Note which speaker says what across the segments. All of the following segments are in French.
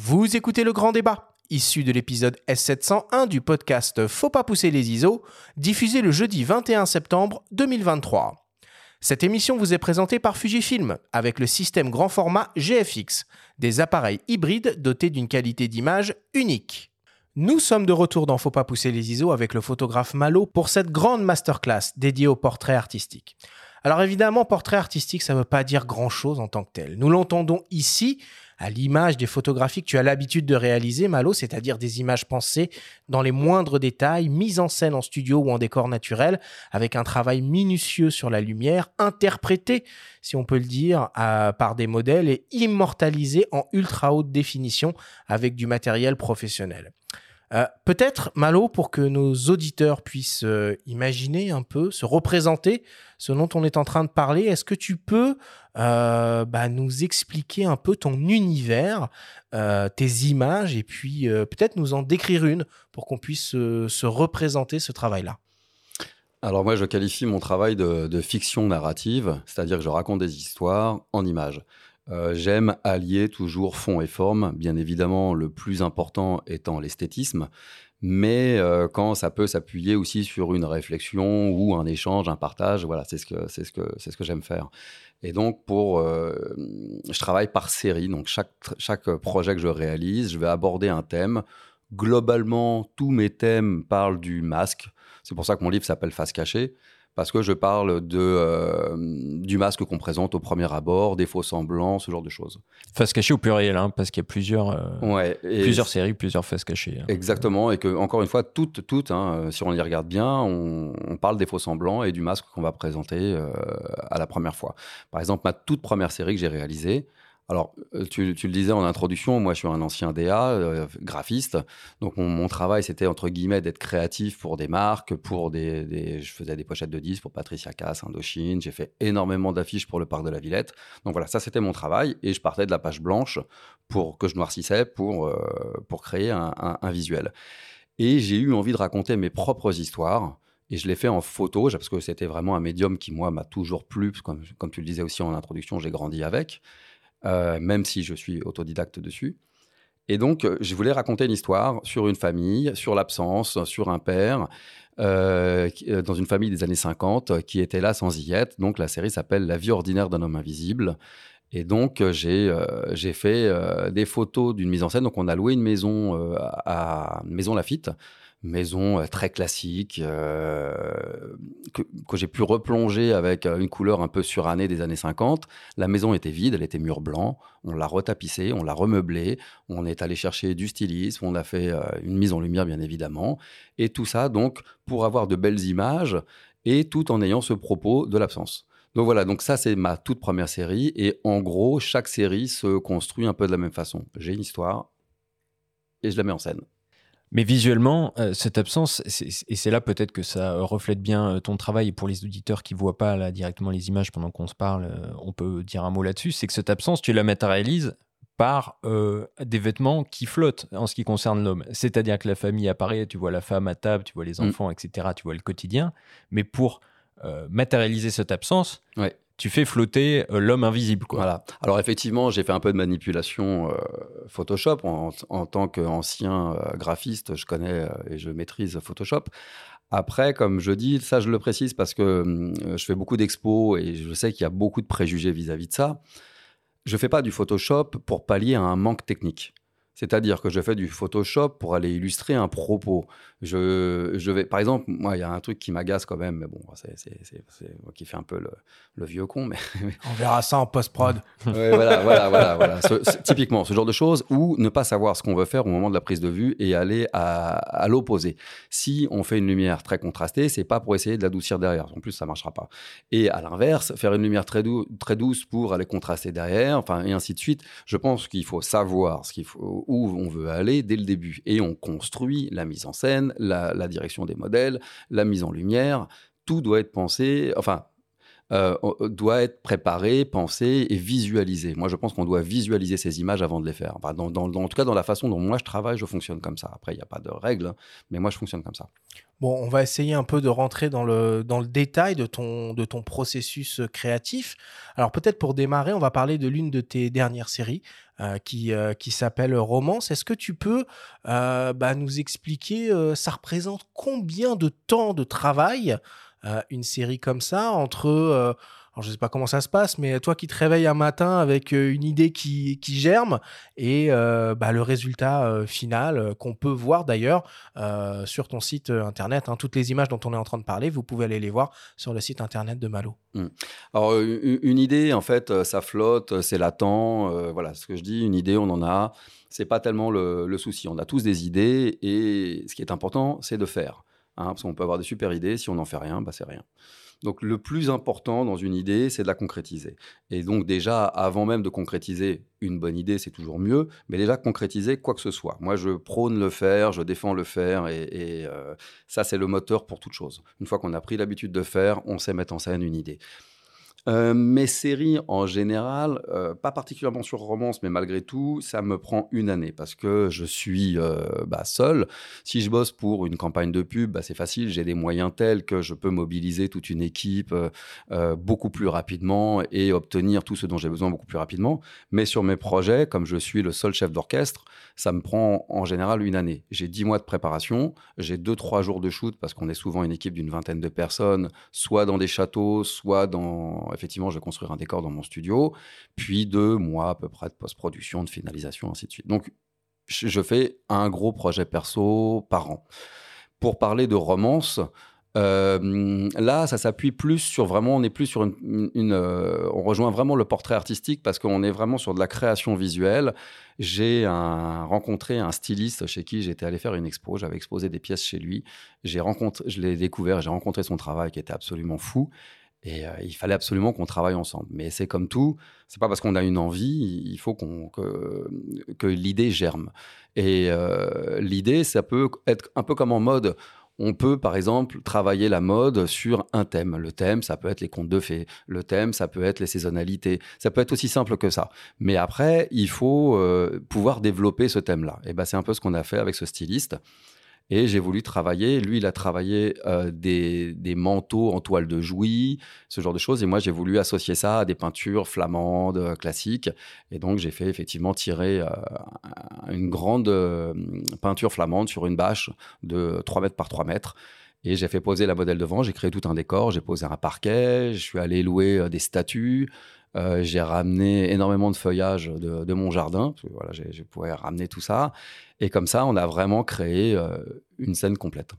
Speaker 1: Vous écoutez le grand débat, issu de l'épisode S701 du podcast Faut pas pousser les ISO, diffusé le jeudi 21 septembre 2023. Cette émission vous est présentée par Fujifilm avec le système grand format GFX, des appareils hybrides dotés d'une qualité d'image unique. Nous sommes de retour dans Faut pas pousser les ISO avec le photographe Malo pour cette grande masterclass dédiée au portrait artistique. Alors évidemment, portrait artistique, ça ne veut pas dire grand-chose en tant que tel. Nous l'entendons ici à l'image des photographies que tu as l'habitude de réaliser, Malo, c'est-à-dire des images pensées dans les moindres détails, mises en scène en studio ou en décor naturel, avec un travail minutieux sur la lumière, interprété, si on peut le dire, par des modèles et immortalisé en ultra haute définition avec du matériel professionnel. Euh, peut-être, Malo, pour que nos auditeurs puissent euh, imaginer un peu, se représenter ce dont on est en train de parler, est-ce que tu peux euh, bah, nous expliquer un peu ton univers, tes images, et puis peut-être nous en décrire une pour qu'on puisse se représenter ce travail-là
Speaker 2: alors moi, je qualifie mon travail de, fiction narrative, c'est-à-dire que je raconte des histoires en images. Euh, j'aime allier toujours fond et forme, bien évidemment le plus important étant l'esthétisme, mais euh, quand ça peut s'appuyer aussi sur une réflexion ou un échange, un partage, voilà, c'est ce que ce que c'est ce que j'aime faire. Et donc pour, euh, je travaille par série, donc chaque chaque projet que je réalise, je vais aborder un thème. Globalement, tous mes thèmes parlent du masque. C'est pour ça que mon livre s'appelle Face cachée parce que je parle de, euh, du masque qu'on présente au premier abord, des faux semblants, ce genre de choses.
Speaker 3: Face cachée au pluriel, hein, parce qu'il y a plusieurs, euh, plusieurs séries, plusieurs faces cachées.
Speaker 2: Hein. Exactement, et que encore une fois, toutes, toutes hein, si on les regarde bien, on, parle des faux semblants et du masque qu'on va présenter euh, à la première fois. Par exemple, ma toute première série que j'ai réalisée, alors, euh, tu, le disais en introduction, moi je suis un ancien DA, euh, graphiste. Donc mon, travail c'était entre guillemets d'être créatif pour des marques, pour des, je faisais des pochettes de disques pour Patricia Cass, Indochine. J'ai fait énormément d'affiches pour le parc de la Villette. Donc voilà, ça c'était mon travail et je partais de la page blanche pour que je noircissais pour euh, pour créer un, visuel. Et j'ai eu envie de raconter mes propres histoires. Et je l'ai fait en photo, parce que c'était vraiment un médium qui, moi, m'a toujours plu. Comme, comme tu le disais aussi en introduction, j'ai grandi avec. Euh, même si je suis autodidacte dessus. Et donc, euh, je voulais raconter une histoire sur une famille, sur l'absence, sur un père, euh, dans une famille des années 50 qui était là sans y être. Donc, la série s'appelle La vie ordinaire d'un homme invisible. Et donc, j'ai fait des photos d'une mise en scène. Donc, on a loué une maison à Maison Lafitte maison euh, très classique euh, que, j'ai pu replonger avec euh, une couleur un peu surannée des années 50. La maison était vide, elle était mur blanc. On l'a retapissée, on l'a remeublée. On est allé chercher du stylisme, on a fait une mise en lumière bien évidemment. Et tout ça donc pour avoir de belles images et tout en ayant ce propos de l'absence. Donc voilà, donc ça c'est ma toute première série et en gros chaque série se construit un peu de la même façon. J'ai une histoire et je la mets en scène.
Speaker 3: Mais visuellement, euh, cette absence, et c'est là peut-être que ça reflète bien euh, ton travail, et pour les auditeurs qui ne voient pas là directement les images pendant qu'on se parle, euh, on peut dire un mot là-dessus, c'est que cette absence, tu la matérialises par des vêtements qui flottent en ce qui concerne l'homme. C'est-à-dire que la famille apparaît, tu vois la femme à table, tu vois les mm. enfants, etc., tu vois le quotidien, mais pour matérialiser cette absence, ouais tu fais flotter euh, l'homme invisible. Quoi.
Speaker 2: Voilà. Alors effectivement, j'ai fait un peu de manipulation euh, Photoshop. En, tant qu'ancien euh, graphiste, je connais et je maîtrise Photoshop. Après, comme je dis, ça je le précise parce que je fais beaucoup d'expos et je sais qu'il y a beaucoup de préjugés vis-à-vis -vis de ça. Je ne fais pas du Photoshop pour pallier à un manque technique. C'est-à-dire que je fais du Photoshop pour aller illustrer un propos. Je, je vais, par exemple, moi, il y a un truc qui m'agace quand même, mais bon, c'est moi qui fais un peu le, vieux con. Mais,
Speaker 1: On verra ça en post-prod.
Speaker 2: voilà, voilà, voilà. voilà. typiquement, ce genre de choses, ou ne pas savoir ce qu'on veut faire au moment de la prise de vue et aller à, à l'opposé. Si on fait une lumière très contrastée, c'est pas pour essayer de l'adoucir derrière. En plus, ça marchera pas. Et à l'inverse, faire une lumière très, très douce pour aller contraster derrière, enfin, et ainsi de suite. Je pense qu'il faut savoir ce qu'il faut où on veut aller dès le début. Et on construit la mise en scène, la, direction des modèles, la mise en lumière. Tout doit être pensé, enfin, euh, doit être préparé, pensé et visualisé. Moi, je pense qu'on doit visualiser ces images avant de les faire. dans, en tout cas, dans la façon dont moi je travaille, je fonctionne comme ça. Après, il n'y a pas de règles, hein, mais moi, je fonctionne comme ça.
Speaker 1: Bon, on va essayer un peu de rentrer dans le, dans le détail de ton, de ton processus créatif. Alors peut-être pour démarrer, on va parler de l'une de tes dernières séries, qui, qui s'appelle Romance. Est-ce que tu peux bah, nous expliquer, ça représente combien de temps de travail une série comme ça entre alors, je sais pas comment ça se passe, mais toi qui te réveilles un matin avec euh, une idée qui, germe et euh, bah, le résultat euh, final qu'on peut voir d'ailleurs sur ton site internet. Hein, toutes les images dont on est en train de parler, vous pouvez aller les voir sur le site internet de Malo.
Speaker 2: Mmh. Alors, une idée, en fait, ça flotte, c'est latent. voilà ce que je dis, une idée, on en a. C'est pas tellement le, souci. On a tous des idées et ce qui est important, c'est de faire. Hein, parce qu'on peut avoir des super idées, si on n'en fait rien, bah, c'est rien. Donc le plus important dans une idée, c'est de la concrétiser. Et donc déjà, avant même de concrétiser une bonne idée, c'est toujours mieux, mais déjà concrétiser quoi que ce soit. Moi, je prône le faire, je défends le faire, et, euh, ça, c'est le moteur pour toute chose. Une fois qu'on a pris l'habitude de faire, on sait mettre en scène une idée. Euh, mes séries en général, euh, pas particulièrement sur romance, mais malgré tout, ça me prend une année parce que je suis euh, bah, seul. Si je bosse pour une campagne de pub, bah, c'est facile, j'ai des moyens tels que je peux mobiliser toute une équipe beaucoup plus rapidement et obtenir tout ce dont j'ai besoin beaucoup plus rapidement. Mais sur mes projets, comme je suis le seul chef d'orchestre, ça me prend en général une année. J'ai dix mois de préparation, j'ai deux, trois jours de shoot parce qu'on est souvent une équipe d'une vingtaine de personnes, soit dans des châteaux, soit dans effectivement, je vais construire un décor dans mon studio, puis deux mois à peu près de post-production, de finalisation, ainsi de suite. Donc, je fais un gros projet perso par an. Pour parler de romance, euh, là, ça s'appuie plus sur vraiment, on est plus sur une, euh, on rejoint vraiment le portrait artistique parce qu'on est vraiment sur de la création visuelle. J'ai rencontré un styliste chez qui j'étais allé faire une expo. J'avais exposé des pièces chez lui. J'ai rencontré, je l'ai découvert, j'ai rencontré son travail qui était absolument fou. Et euh, il fallait absolument qu'on travaille ensemble. Mais c'est comme tout, c'est pas parce qu'on a une envie, il faut que l'idée germe. Et euh, l'idée, ça peut être un peu comme en mode. On peut, par exemple, travailler la mode sur un thème. Le thème, ça peut être les contes de fées. Le thème, ça peut être les saisonnalités. Ça peut être aussi simple que ça. Mais après, il faut euh, pouvoir développer ce thème-là. Et ben, c'est un peu ce qu'on a fait avec ce styliste. Et j'ai voulu travailler. Lui, il a travaillé euh, des, manteaux en toile de jouy, ce genre de choses. Et moi, j'ai voulu associer ça à des peintures flamandes, euh, classiques. Et donc, j'ai fait effectivement tirer euh, une grande peinture flamande sur une bâche de 3 mètres par 3 mètres. Et j'ai fait poser la modèle devant, j'ai créé tout un décor, j'ai posé un parquet, je suis allé louer des statues, j'ai ramené énormément de feuillage de, de mon jardin, voilà, j'ai pouvoir ramener tout ça. Et comme ça, on a vraiment créé euh, une scène complète.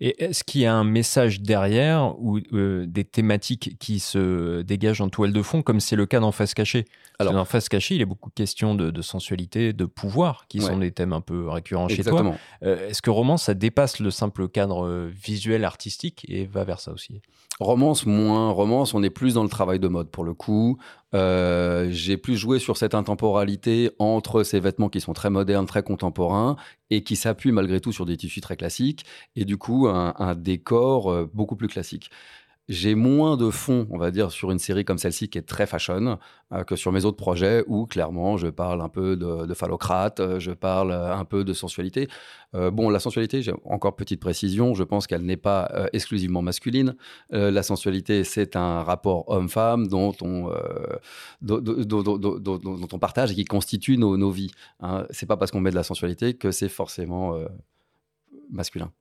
Speaker 3: Et est-ce qu'il y a un message derrière ou euh, des thématiques qui se dégagent en toile de fond, comme c'est le cas dans Face Cachée? Alors, dans Face Cachée, il a beaucoup de questions de, sensualité, de pouvoir, qui sont des thèmes un peu récurrents chez toi. Euh, est-ce que Romance, ça dépasse le simple cadre visuel, artistique et va vers ça aussi?
Speaker 2: Romance, moins. Romance, on est plus dans le travail de mode pour le coup. Euh, j'ai plus joué sur cette intemporalité entre ces vêtements qui sont très modernes, très contemporains et qui s'appuient malgré tout sur des tissus très classiques et du coup un, décor euh, beaucoup plus classique. J'ai moins de fond, on va dire, sur une série comme celle-ci qui est très fashion euh, que sur mes autres projets où clairement je parle un peu de, de phallocrate, euh, je parle euh, un peu de sensualité. bon, la sensualité, j'ai encore petite précision, je pense qu'elle n'est pas exclusivement masculine. la sensualité, c'est un rapport homme-femme dont on, partage et qui constitue nos, nos vies. Hein. C'est pas parce qu'on met de la sensualité que c'est forcément masculin.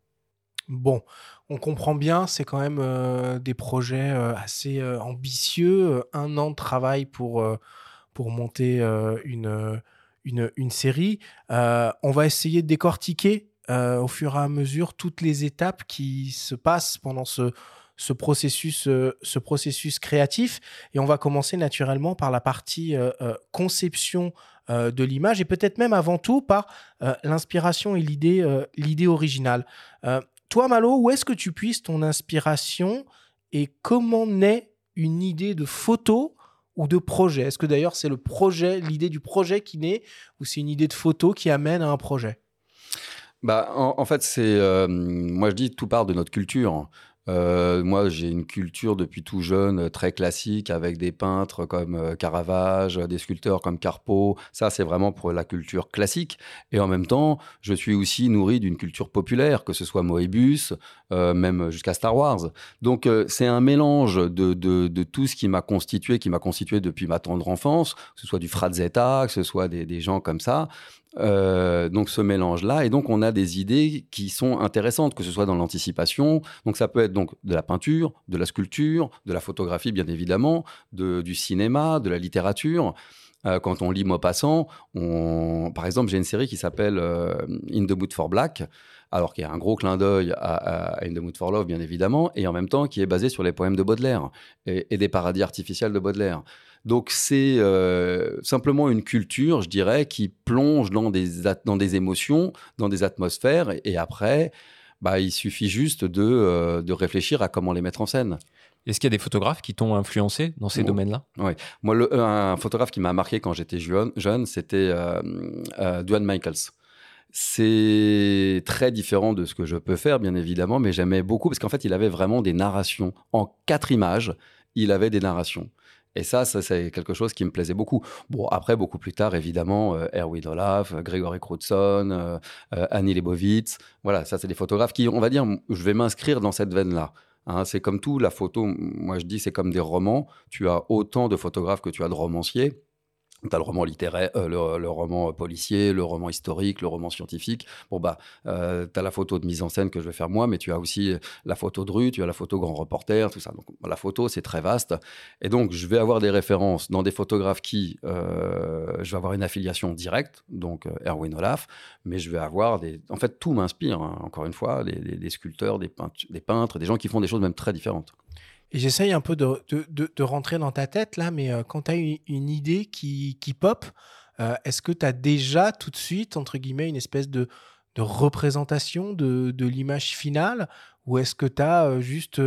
Speaker 1: Bon, on comprend bien, c'est quand même euh, des projets euh, assez euh, ambitieux, un an de travail pour, pour monter une, une, série. on va essayer de décortiquer au fur et à mesure toutes les étapes qui se passent pendant ce, ce processus, ce processus créatif. Et on va commencer naturellement par la partie conception de l'image et peut-être même avant tout par l'inspiration et l'idée l'idée originale. Toi, Malo, où est-ce que tu puisses ton inspiration et comment naît une idée de photo ou de projet? Est-ce que d'ailleurs c'est le projet, l'idée du projet qui naît ou c'est une idée de photo qui amène à un projet?
Speaker 2: Bah, en, fait, c'est, euh, moi je dis, tout part de notre culture. Euh, moi, j'ai une culture depuis tout jeune euh, très classique avec des peintres comme euh, Caravage, des sculpteurs comme Carpo. Ça, c'est vraiment pour la culture classique. Et en même temps, je suis aussi nourri d'une culture populaire, que ce soit Moebius, même jusqu'à Star Wars. Donc, c'est un mélange de, tout ce qui m'a constitué, qui m'a constitué depuis ma tendre enfance, que ce soit du Frazetta, que ce soit des gens comme ça. Euh, donc ce mélange-là, et donc on a des idées qui sont intéressantes, que ce soit dans l'anticipation. Donc ça peut être donc de la peinture, de la sculpture, de la photographie bien évidemment, de, du cinéma, de la littérature. Euh, quand on lit Maupassant, par exemple, j'ai une série qui s'appelle euh, In the Mood for Black, alors qu'il y a un gros clin d'œil à, In the Mood for Love, bien évidemment, et en même temps qui est basé sur les poèmes de Baudelaire et des paradis artificiels de Baudelaire. Donc c'est euh, simplement une culture, je dirais, qui plonge dans des, dans des émotions, dans des atmosphères, et, après, bah, il suffit juste de, euh, de réfléchir à comment les mettre en scène.
Speaker 3: Est-ce qu'il y a des photographes qui t'ont influencé dans ces domaines-là?
Speaker 2: Oui. Moi, le, un photographe qui m'a marqué quand j'étais jeune, jeune c'était euh, euh, Duane Michaels. C'est très différent de ce que je peux faire, bien évidemment, mais j'aimais beaucoup parce qu'en fait, il avait vraiment des narrations. En quatre images, il avait des narrations. Et ça, ça c'est quelque chose qui me plaisait beaucoup. Bon, après, beaucoup plus tard, évidemment, euh, Erwin Olaf, Grégory Crutzen, euh, euh, Annie Leibovitz. Voilà, ça, c'est des photographes qui, on va dire, je vais m'inscrire dans cette veine-là. Hein. c'est comme tout, la photo, moi je dis, c'est comme des romans. Tu as autant de photographes que tu as de romanciers. Tu as le roman littéraire, euh, le, roman policier, le roman historique, le roman scientifique. Bon, bah, euh, tu as la photo de mise en scène que je vais faire moi, mais tu as aussi la photo de rue, tu as la photo grand reporter, tout ça. Donc, la photo, c'est très vaste. Et donc, je vais avoir des références dans des photographes qui, euh, je vais avoir une affiliation directe, donc Erwin Olaf, mais je vais avoir des. En fait, tout m'inspire, hein, encore une fois, des, sculpteurs, des des peintres, des gens qui font des choses même très différentes.
Speaker 1: Et j'essaye un peu de, rentrer dans ta tête là, mais euh, quand tu as une, idée qui, qui pop, euh, est-ce que tu as déjà tout de suite, entre guillemets, une espèce de, représentation de, de l'image finale? Ou est-ce que tu as euh, juste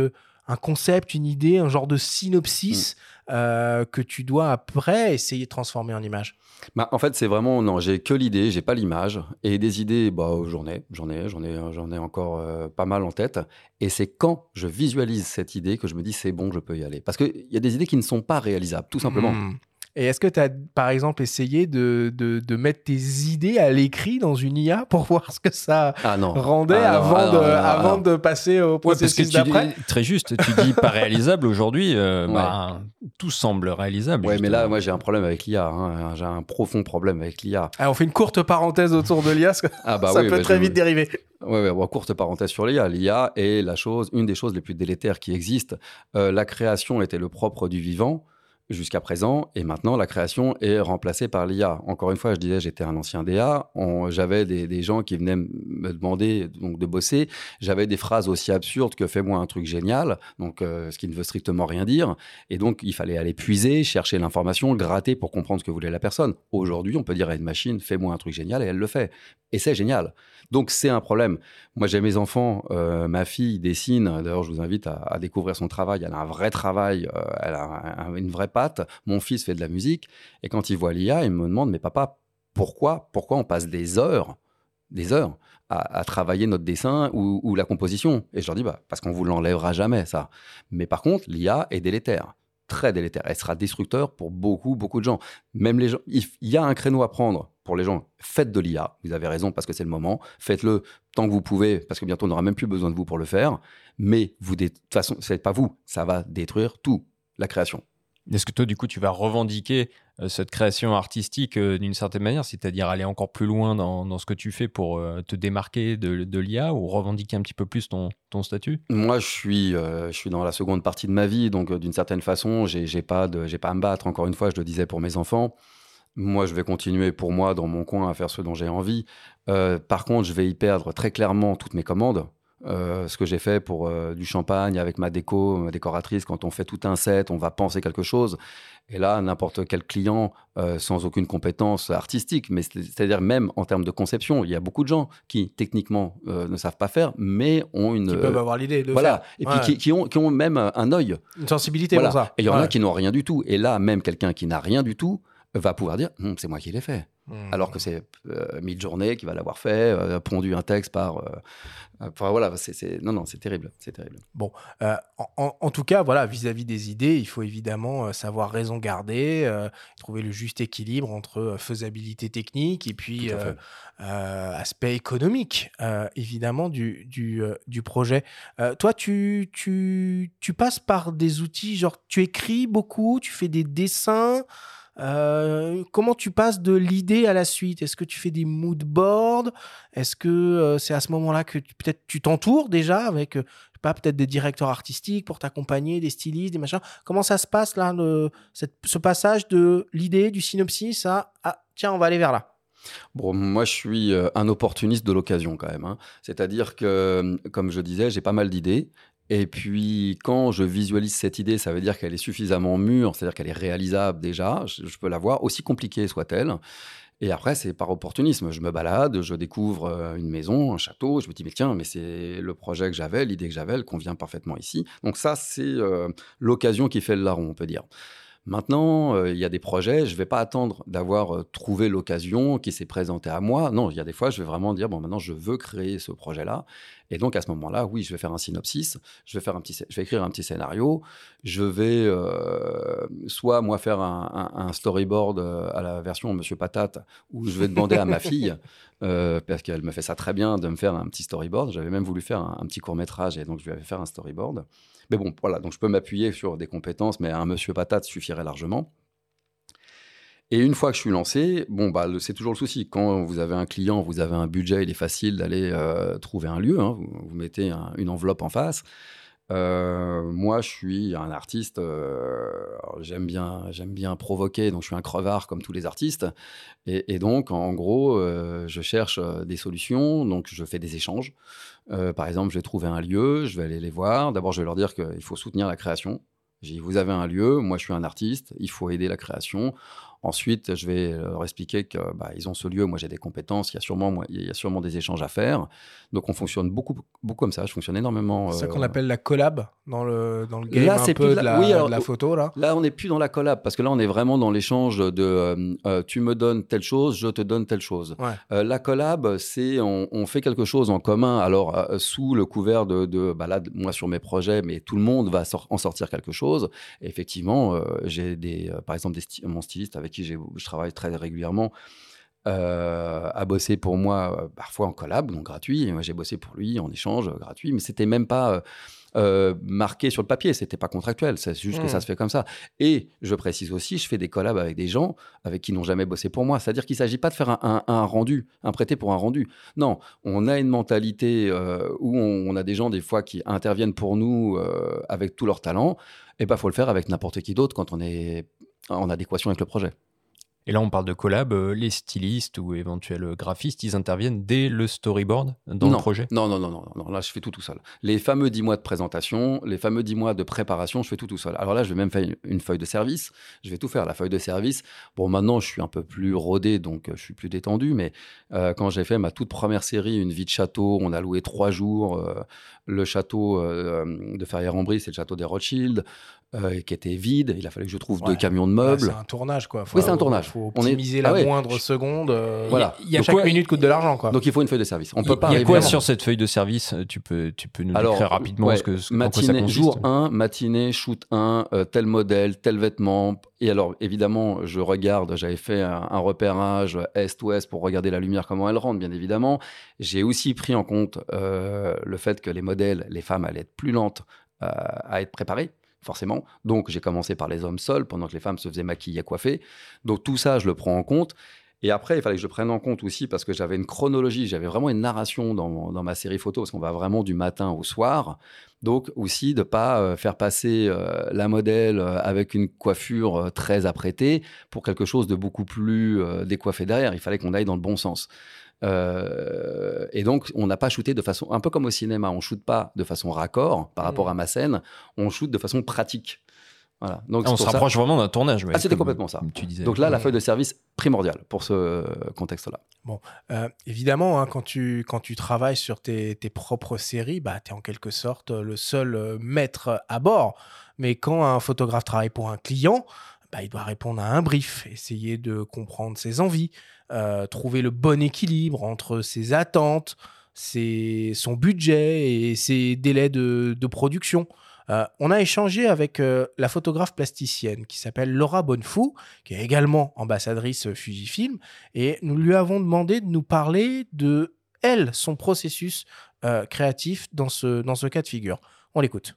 Speaker 1: un concept, une idée, un genre de synopsis mmh. que tu dois après essayer de transformer en image
Speaker 2: bah, en fait, c'est vraiment non, j'ai que l'idée, j'ai pas l'image et des idées, bah j'en ai, j'en ai, j'en ai, j'en ai encore euh, pas mal en tête. Et c'est quand je visualise cette idée que je me dis c'est bon, je peux y aller. Parce qu'il y a des idées qui ne sont pas réalisables, tout simplement. Mmh.
Speaker 1: Et est-ce que tu as, par exemple, essayé de, de, mettre tes idées à l'écrit dans une IA pour voir ce que ça ah rendait ah avant, ah de, avant de passer au processus d'après
Speaker 3: Très juste, tu dis pas réalisable aujourd'hui, euh, bah, tout semble réalisable.
Speaker 2: Ouais, mais là, moi, j'ai un problème avec l'IA. Hein. J'ai un profond problème avec l'IA.
Speaker 1: on fait une courte parenthèse autour de l'IA, ah bah ça peut bah, très vite dériver.
Speaker 2: Oui, ouais, courte parenthèse sur l'IA. L'IA est la chose, une des choses les plus délétères qui existent. Euh, la création était le propre du vivant jusqu'à présent, et maintenant la création est remplacée par l'IA. Encore une fois, je disais, j'étais un ancien DA, j'avais des, gens qui venaient me demander donc de bosser, j'avais des phrases aussi absurdes que fais-moi un truc génial, donc euh, ce qui ne veut strictement rien dire, et donc il fallait aller puiser, chercher l'information, gratter pour comprendre ce que voulait la personne. Aujourd'hui, on peut dire à une machine, fais-moi un truc génial, et elle le fait, et c'est génial. Donc c'est un problème. Moi j'ai mes enfants, euh, ma fille dessine, d'ailleurs je vous invite à, découvrir son travail, elle a un vrai travail, euh, elle a une vraie patte, mon fils fait de la musique, et quand il voit l'IA, il me demande, mais papa, pourquoi, pourquoi on passe des heures, des heures à, travailler notre dessin ou, la composition? Et je leur dis, bah, parce qu'on vous l'enlèvera jamais ça. Mais par contre, l'IA est délétère très délétère. Elle sera destructeur pour beaucoup, beaucoup de gens. Même les gens, il y a un créneau à prendre pour les gens. Faites de l'IA. Vous avez raison parce que c'est le moment. Faites-le tant que vous pouvez parce que bientôt on n'aura même plus besoin de vous pour le faire. Mais vous, de toute façon, c'est pas vous. Ça va détruire tout, la création.
Speaker 3: Est-ce que toi, du coup, tu vas revendiquer euh, cette création artistique euh, d'une certaine manière, c'est-à-dire aller encore plus loin dans, ce que tu fais pour euh, te démarquer de, l'IA ou revendiquer un petit peu plus ton, statut?
Speaker 2: Moi, je suis, je suis dans la seconde partie de ma vie, donc d'une certaine façon, j'ai pas, pas à me battre. Encore une fois, je le disais pour mes enfants. Moi, je vais continuer pour moi dans mon coin à faire ce dont j'ai envie. par contre, je vais y perdre très clairement toutes mes commandes. Euh, ce que j'ai fait pour euh, du champagne avec ma déco, ma décoratrice, quand on fait tout un set, on va penser quelque chose. Et là, n'importe quel client euh, sans aucune compétence artistique, mais c'est-à-dire même en termes de conception, il y a beaucoup de gens qui techniquement ne savent pas faire, mais ont une.
Speaker 1: Qui peuvent avoir l'idée de
Speaker 2: voilà.
Speaker 1: faire.
Speaker 2: Et puis qui, ont, qui, ont, même un œil.
Speaker 1: Une sensibilité pour ça.
Speaker 2: Et il y en a qui n'ont rien du tout. Et là, même quelqu'un qui n'a rien du tout va pouvoir dire hum, c'est moi qui l'ai fait. Mmh. Alors que c'est euh, mille journées qui va l'avoir fait, euh, pondu un texte par. Euh, enfin voilà, c'est non non, c'est terrible, c'est terrible.
Speaker 1: Bon, en, tout cas, voilà, vis-à-vis des idées, il faut évidemment savoir raison garder, trouver le juste équilibre entre faisabilité technique et puis aspect économique, évidemment du du, du projet. toi, tu, tu tu passes par des outils, genre tu écris beaucoup, tu fais des dessins. Euh, comment tu passes de l'idée à la suite? Est-ce que tu fais des mood boards? Est-ce que euh, c'est à ce moment-là que peut-être tu t'entoures déjà avec euh, pas peut-être des directeurs artistiques pour t'accompagner, des stylistes, des machins? Comment ça se passe là, ce passage de l'idée, du synopsis à ah, tiens, on va aller vers là?
Speaker 2: Bon, moi, je suis un opportuniste de l'occasion quand même. Hein. C'est-à-dire que, comme je disais, j'ai pas mal d'idées et puis, quand je visualise cette idée, ça veut dire qu'elle est suffisamment mûre, c'est-à-dire qu'elle est réalisable déjà, je, peux la voir, aussi compliquée soit-elle. Et après, c'est par opportunisme. Je me balade, je découvre euh, une maison, un château, je me dis, mais tiens, mais c'est le projet que j'avais, l'idée que j'avais, elle convient parfaitement ici. Donc ça, c'est euh, l'occasion qui fait le larron, on peut dire. Maintenant, euh, il y a des projets, je ne vais pas attendre d'avoir trouvé l'occasion qui s'est présentée à moi. Non, il y a des fois, je vais vraiment dire, bon, maintenant, je veux créer ce projet-là. Et donc à ce moment-là, oui, je vais faire un synopsis, je vais faire un petit, je vais écrire un petit scénario, je vais euh, soit moi faire un, storyboard euh, à la version Monsieur Patate, où je vais demander à ma fille, euh, parce qu'elle me fait ça très bien, de me faire un petit storyboard. J'avais même voulu faire un, petit court métrage et donc je lui avais fait un storyboard. Mais bon, voilà, donc je peux m'appuyer sur des compétences, mais un Monsieur Patate suffirait largement. Et une fois que je suis lancé, bon, bah, c'est toujours le souci. Quand vous avez un client, vous avez un budget, il est facile d'aller euh, trouver un lieu. Hein. Vous, mettez une enveloppe en face. Euh, moi, je suis un artiste. Euh, j'aime bien, j'aime bien provoquer, donc je suis un crevard comme tous les artistes. Et, donc, en gros, je cherche des solutions. Donc, je fais des échanges. par exemple, je vais trouver un lieu, je vais aller les voir. D'abord, je vais leur dire qu'il faut soutenir la création. vous avez un lieu, moi je suis un artiste, il faut aider la création. Ensuite, je vais leur expliquer qu'ils bah, ont ce lieu, moi j'ai des compétences, il y, a sûrement, moi, il y a sûrement des échanges à faire. Donc on fonctionne beaucoup, beaucoup comme ça, je fonctionne énormément.
Speaker 1: C'est ça qu'on euh, appelle la collab dans le, dans le game là, un peu de la, oui, de la, photo. Là,
Speaker 2: là on n'est plus dans la collab, parce que là on est vraiment dans l'échange de euh, euh, tu me donnes telle chose, je te donne telle chose. la collab, c'est on, fait quelque chose en commun, alors sous le couvert de, de bah, là, moi sur mes projets, mais tout le monde va en sortir quelque chose. effectivement, j'ai des, par exemple des mon styliste avec qui je travaille très régulièrement, euh, a bossé pour moi euh, parfois en collab, donc gratuit. Et moi, j'ai bossé pour lui en échange euh, gratuit, mais c'était même pas marqué sur le papier, c'était pas contractuel. C'est juste que ça mmh. se fait comme ça. Et je précise aussi, je fais des collabs avec des gens avec qui n'ont jamais bossé pour moi. C'est-à-dire qu'il s'agit pas de faire un, rendu, un prêté pour un rendu. Non, on a une mentalité où on, a des gens des fois qui interviennent pour nous avec tout leur talent. Et bah, faut le faire avec n'importe qui d'autre quand on est en adéquation avec le projet.
Speaker 3: Et là, on parle de collab. Euh, les stylistes ou éventuels graphistes, ils interviennent dès le storyboard dans le projet?
Speaker 2: Non, non, non, non, non. Là, je fais tout tout seul. Les fameux 10 mois de présentation, les fameux 10 mois de préparation, je fais tout tout seul. Alors là, je vais même faire une feuille de service. Je vais tout faire. La feuille de service. Bon, maintenant, je suis un peu plus rodé, donc euh, je suis plus détendu. Mais euh, quand j'ai fait ma toute première série, Une vie de château, on a loué trois jours. le château de Ferrières-en-Brie, c'est le château des Rothschild. Euh, qui était vide. Il a fallu que je trouve deux camions de meubles.
Speaker 1: c'est un tournage, quoi.
Speaker 2: oui, c'est un tournage. Il
Speaker 1: faut optimiser la ah moindre seconde. Euh, voilà. Il y a, chaque minute coûte de l'argent, quoi.
Speaker 2: Donc il faut une feuille de service.
Speaker 3: On peut pas. Il y a quoi sur cette feuille de service Tu peux, tu peux nous Alors, décrire rapidement ce que ce,
Speaker 2: matinée, ça Jour 1, matinée, shoot 1, euh, tel modèle, tel vêtement. Et alors, évidemment, je regarde. J'avais fait un, repérage est-ouest pour regarder la lumière comment elle rentre, bien évidemment. J'ai aussi pris en compte le fait que les modèles, les femmes allaient être plus lentes à être préparées forcément. Donc j'ai commencé par les hommes seuls pendant que les femmes se faisaient maquiller coiffer. Donc tout ça, je le prends en compte. Et après, il fallait que je prenne en compte aussi parce que j'avais une chronologie, j'avais vraiment une narration dans, dans ma série photo parce qu'on va vraiment du matin au soir. Donc aussi de pas euh, faire passer euh, la modèle euh, avec une coiffure très apprêtée pour quelque chose de beaucoup plus décoiffé derrière. Il fallait qu'on aille dans le bon sens. Euh, et donc, on n'a pas shooté de façon, un peu comme au cinéma, on shoote pas de façon raccord par rapport mm. à ma scène, on shoot de façon pratique. Voilà.
Speaker 3: Donc, ah, on se rapproche vraiment d'un tournage.
Speaker 2: Ah, c'était complètement ça. Tu disais. Donc là, la feuille de service primordiale pour ce contexte-là.
Speaker 1: Bon, euh, évidemment, hein, quand, tu, quand tu travailles sur tes, tes propres séries, bah, tu es en quelque sorte le seul euh, maître à bord. Mais quand un photographe travaille pour un client, bah, il doit répondre à un brief, essayer de comprendre ses envies, trouver le bon équilibre entre ses attentes, son budget et ses délais de, production. on a échangé avec la photographe plasticienne qui s'appelle Laura Bonnefou, qui est également ambassadrice Fujifilm, et nous lui avons demandé de nous parler de elle, son processus créatif dans ce, dans ce cas de figure. On l'écoute.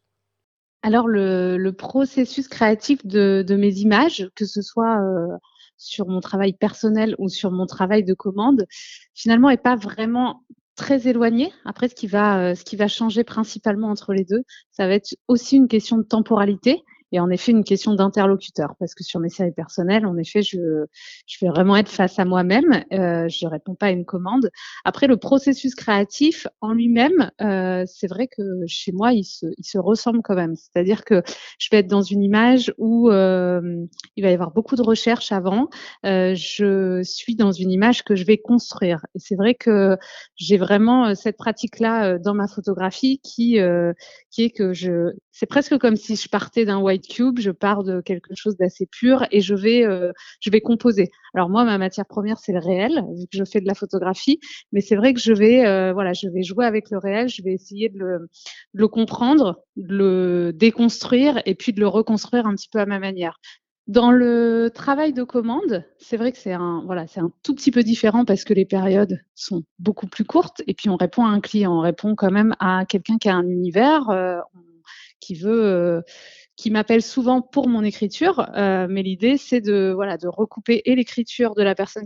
Speaker 4: Alors, le, processus créatif de, mes images, que ce soit sur mon travail personnel ou sur mon travail de commande, finalement, n'est pas vraiment très éloigné. Après, ce qui va, ce qui va changer principalement entre les deux, ça va être aussi une question de temporalité et en effet une question d'interlocuteur parce que sur mes séries personnelles, en effet, je, je vais vraiment être face à moi-même. Euh, je réponds pas à une commande. Après, le processus créatif en lui-même, euh, c'est vrai que chez moi, il se, il se ressemble quand même. C'est-à-dire que je vais être dans une image où euh, il va y avoir beaucoup de recherches avant. Euh, je suis dans une image que je vais construire. Et c'est vrai que j'ai vraiment euh, cette pratique-là euh, dans ma photographie qui, qui est que je, c'est presque comme si je partais d'un white cube, je pars de quelque chose d'assez pur et je vais, euh, je vais composer. Alors moi, ma matière première, c'est le réel, vu que je fais de la photographie, mais c'est vrai que je vais, euh, voilà, je vais jouer avec le réel, je vais essayer de le, de le comprendre, de le déconstruire et puis de le reconstruire un petit peu à ma manière. Dans le travail de commande, c'est vrai que c'est un, voilà, c'est un tout petit peu différent parce que les périodes sont beaucoup plus courtes et puis on répond à un client, on répond quand même à quelqu'un qui a un univers, euh, qui veut, euh, qui m'appelle souvent pour mon écriture, euh, mais l'idée c'est de voilà de recouper et l'écriture de la personne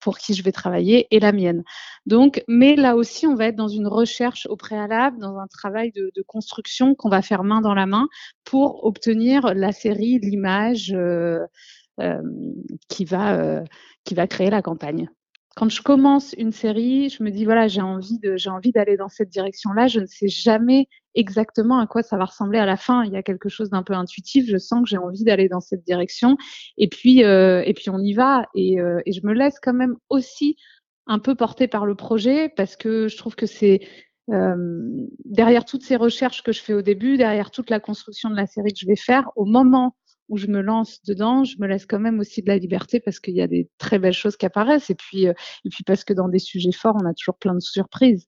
Speaker 4: pour qui je vais travailler et la mienne. Donc, mais là aussi on va être dans une recherche au préalable, dans un travail de, construction qu'on va faire main dans la main pour obtenir la série, l'image euh, qui va qui va créer la campagne quand je commence une série, je me dis voilà, j'ai envie de, j'ai envie d'aller dans cette direction-là. Je ne sais jamais exactement à quoi ça va ressembler à la fin. Il y a quelque chose d'un peu intuitif. Je sens que j'ai envie d'aller dans cette direction. Et puis, euh, et puis on y va. Et, euh, et, je me laisse quand même aussi un peu porter par le projet parce que je trouve que c'est euh, derrière toutes ces recherches que je fais au début, derrière toute la construction de la série que je vais faire, au moment où je me lance dedans, je me laisse quand même aussi de la liberté parce qu'il y a des très belles choses qui apparaissent et puis, euh, et puis parce que dans des sujets forts, on a toujours plein de surprises.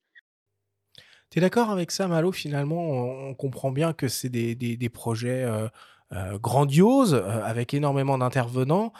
Speaker 1: Tu es d'accord avec ça, Malo? Finalement, on, comprend bien que c'est des, des, projets euh, euh, grandioses avec énormément d'intervenants.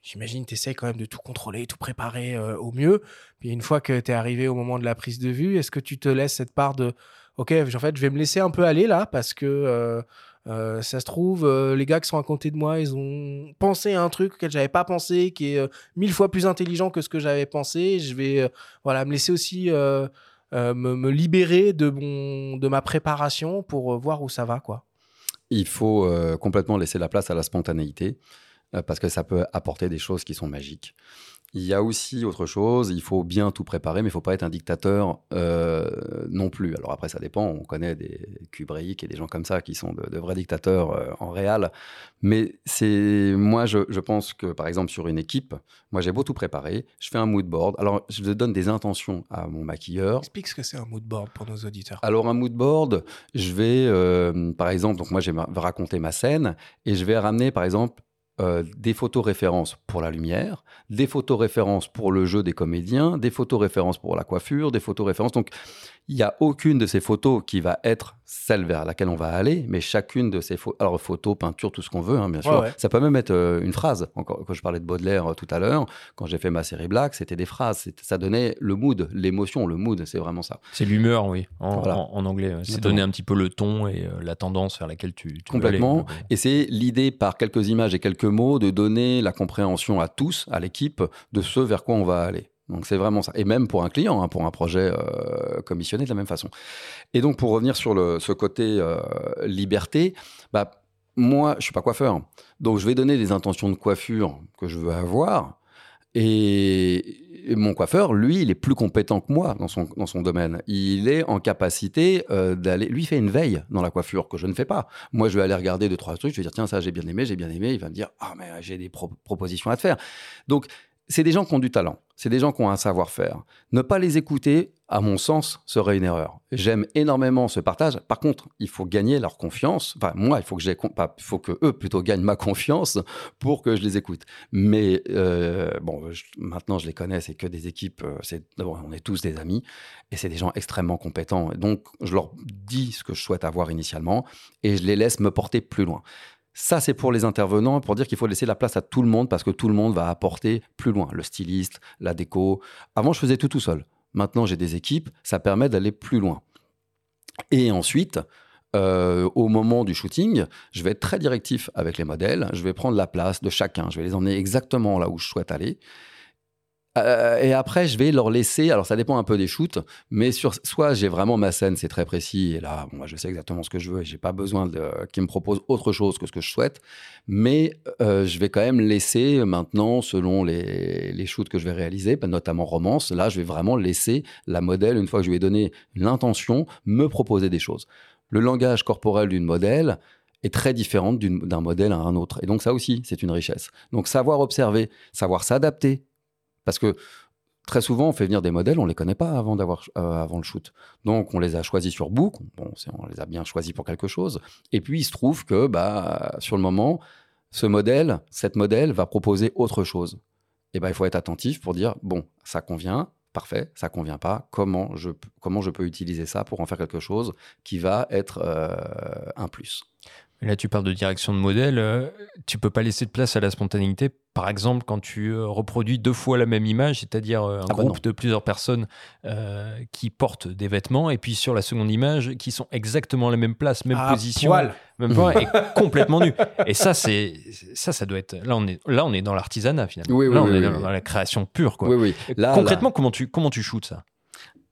Speaker 1: J'imagine tu essaies quand même de tout contrôler, tout préparer au mieux. Puis une fois que tu es arrivé au moment de la prise de vue, est-ce que tu te laisses cette part de OK, en fait, je vais me laisser un peu aller là parce que euh, ça se trouve, euh, les gars qui sont à côté de moi, ils ont pensé à un truc auquel j'avais pas pensé, qui est euh, mille fois plus intelligent que ce que j'avais pensé. Je vais voilà, me laisser aussi me, libérer de, mon, de ma préparation pour voir où ça va. quoi.
Speaker 2: Il faut complètement laisser la place à la spontanéité parce que ça peut apporter des choses qui sont magiques. Il y a aussi autre chose, il faut bien tout préparer, mais il ne faut pas être un dictateur euh, non plus. Alors après, ça dépend, on connaît des Kubrick et des gens comme ça qui sont de, vrais dictateurs euh, en réel. Mais c'est moi, je, pense que par exemple sur une équipe, moi j'ai beau tout préparer, je fais un mood board. Alors je donne des intentions à mon maquilleur.
Speaker 1: Explique ce que c'est un mood board pour nos auditeurs.
Speaker 2: Alors un mood board, je vais euh, par exemple, donc moi je vais raconter ma scène et je vais ramener par exemple euh, des photos références pour la lumière, des photos références pour le jeu des comédiens, des photos références pour la coiffure, des photos références. Donc, il n'y a aucune de ces photos qui va être celle vers laquelle on va aller, mais chacune de ces photos, alors photos, peinture, tout ce qu'on veut, hein, bien sûr. Ça peut même être euh, une phrase. Encore, quand je parlais de Baudelaire euh, tout à l'heure, quand j'ai fait ma série Black, c'était des phrases. Ça donnait le mood, l'émotion, le mood, c'est vraiment ça.
Speaker 3: C'est l'humeur, oui, en, anglais. C'est donner un petit peu le ton et euh, la tendance vers laquelle tu, tu
Speaker 2: Complètement. Et c'est l'idée, par quelques images et quelques mots, de donner la compréhension à tous, à l'équipe, de ce vers quoi on va aller. Donc c'est vraiment ça. Et même pour un client, hein, pour un projet euh, commissionné de la même façon. Et donc pour revenir sur ce côté euh, liberté, bah, moi je suis pas coiffeur. Donc je vais donner des intentions de coiffure que je veux avoir. Et, mon coiffeur, lui, il est plus compétent que moi dans son, dans son domaine. Il est en capacité euh, d'aller. Lui, il fait une veille dans la coiffure que je ne fais pas. Moi, je vais aller regarder deux, trois trucs. Je vais dire, tiens, ça, j'ai bien aimé, j'ai bien aimé. Il va me dire, ah, mais j'ai des propositions à te faire. Donc, c'est des gens qui ont du talent, c'est des gens qui ont un savoir-faire. Ne pas les écouter, à mon sens, serait une erreur. J'aime énormément ce partage. Par contre, il faut gagner leur confiance. Enfin, moi, il faut que faut que eux plutôt gagnent ma confiance pour que je les écoute. Mais euh, bon, maintenant, je les connais. C'est que des équipes. Euh, on est tous des amis et c'est des gens extrêmement compétents. Donc, je leur dis ce que je souhaite avoir initialement et je les laisse me porter plus loin. Ça, c'est pour les intervenants, pour dire qu'il faut laisser la place à tout le monde parce que tout le monde va apporter plus loin. Le styliste, la déco. Avant, je faisais tout tout seul. Maintenant, j'ai des équipes. Ça permet d'aller plus loin. Et ensuite, euh, au moment du shooting, je vais être très directif avec les modèles. Je vais prendre la place de chacun. Je vais les emmener exactement là où je souhaite aller. Euh, et après, je vais leur laisser. Alors, ça dépend un peu des shoots, mais sur soit j'ai vraiment ma scène, c'est très précis, et là, moi, je sais exactement ce que je veux, et j'ai pas besoin qu'ils me proposent autre chose que ce que je souhaite. Mais euh, je vais quand même laisser maintenant, selon les, les shoots que je vais réaliser, bah, notamment romance, là, je vais vraiment laisser la modèle, une fois que je lui ai donné l'intention, me proposer des choses. Le langage corporel d'une modèle, est très différent d'un modèle à un autre. Et donc ça aussi, c'est une richesse. Donc savoir observer, savoir s'adapter parce que très souvent, on fait venir des modèles, on ne les connaît pas avant, euh, avant le shoot. Donc, on les a choisis sur Book, bon, on les a bien choisis pour quelque chose. Et puis, il se trouve que bah, sur le moment, ce modèle, cette modèle va proposer autre chose. Et ben, il faut être attentif pour dire, bon, ça convient, parfait, ça convient pas, comment je, comment je peux utiliser ça pour en faire quelque chose qui va être euh, un plus.
Speaker 3: Là, tu parles de direction de modèle. Euh, tu peux pas laisser de place à la spontanéité. Par exemple, quand tu euh, reproduis deux fois la même image, c'est-à-dire euh, un ah bah groupe de plusieurs personnes qui portent des vêtements, et puis sur la seconde image, qui sont exactement à la même place, même position, même point, et complètement nus. Et ça, c'est ça, ça doit être. Là, on est là, on est dans l'artisanat finalement.
Speaker 2: Oui,
Speaker 3: là, on
Speaker 2: est
Speaker 3: dans, la création pure, quoi.
Speaker 2: Oui, oui.
Speaker 3: Concrètement, comment tu comment tu shootes ça?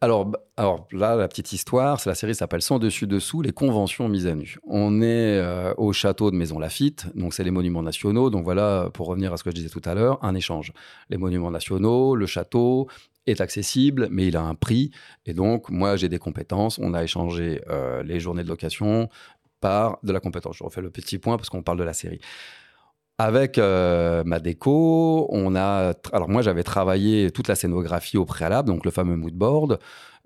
Speaker 2: Alors, alors là, la petite histoire, c'est la série s'appelle Sans dessus dessous, les conventions mises à nu. On est euh, au château de Maison Lafitte, donc c'est les monuments nationaux. Donc voilà, pour revenir à ce que je disais tout à l'heure, un échange. Les monuments nationaux, le château est accessible, mais il a un prix. Et donc, moi, j'ai des compétences. On a échangé euh, les journées de location par de la compétence. Je refais le petit point parce qu'on parle de la série. Avec euh, ma déco, on a. Alors moi, j'avais travaillé toute la scénographie au préalable, donc le fameux mood board.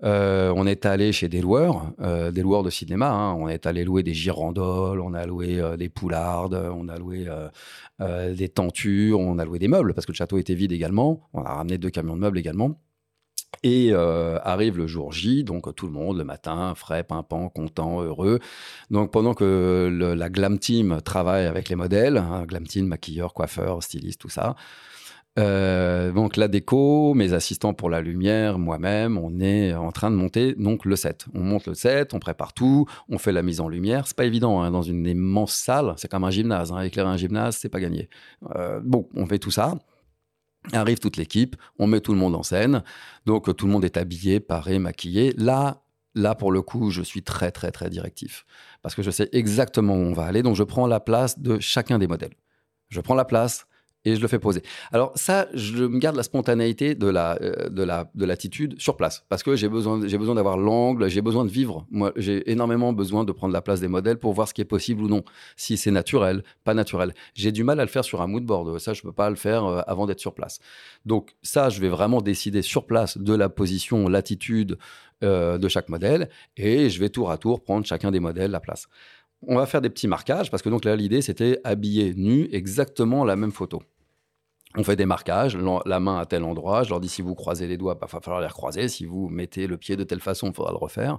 Speaker 2: Euh, on est allé chez des loueurs, euh, des loueurs de cinéma. Hein. On est allé louer des girandoles, on a loué des poulardes, on a loué des tentures, on a loué des meubles parce que le château était vide également. On a ramené deux camions de meubles également. Et euh, arrive le jour J, donc tout le monde le matin, frais, pimpant, content, heureux. Donc pendant que la glam team travaille avec les modèles, hein, glam team, maquilleur, coiffeur, styliste, tout ça. Euh, donc la déco, mes assistants pour la lumière, moi-même, on est en train de monter donc le set. On monte le set, on prépare tout, on fait la mise en lumière. C'est pas évident hein, dans une immense salle, c'est comme un gymnase. Hein. Éclairer un gymnase, c'est pas gagné. Euh, bon, on fait tout ça. Arrive toute l'équipe, on met tout le monde en scène. Donc tout le monde est habillé, paré, maquillé. Là, là pour le coup, je suis très très très directif parce que je sais exactement où on va aller. Donc je prends la place de chacun des modèles. Je prends la place et je le fais poser. Alors ça, je me garde la spontanéité de la euh, de la de l'attitude sur place parce que j'ai besoin j'ai besoin d'avoir l'angle, j'ai besoin de vivre. Moi, j'ai énormément besoin de prendre la place des modèles pour voir ce qui est possible ou non, si c'est naturel, pas naturel. J'ai du mal à le faire sur un mood board. Ça, je peux pas le faire euh, avant d'être sur place. Donc ça, je vais vraiment décider sur place de la position, l'attitude euh, de chaque modèle et je vais tour à tour prendre chacun des modèles la place. On va faire des petits marquages parce que donc là, l'idée, c'était habiller nu exactement la même photo. On fait des marquages, la main à tel endroit. Je leur dis si vous croisez les doigts, il va falloir les recroiser. Si vous mettez le pied de telle façon, il faudra le refaire.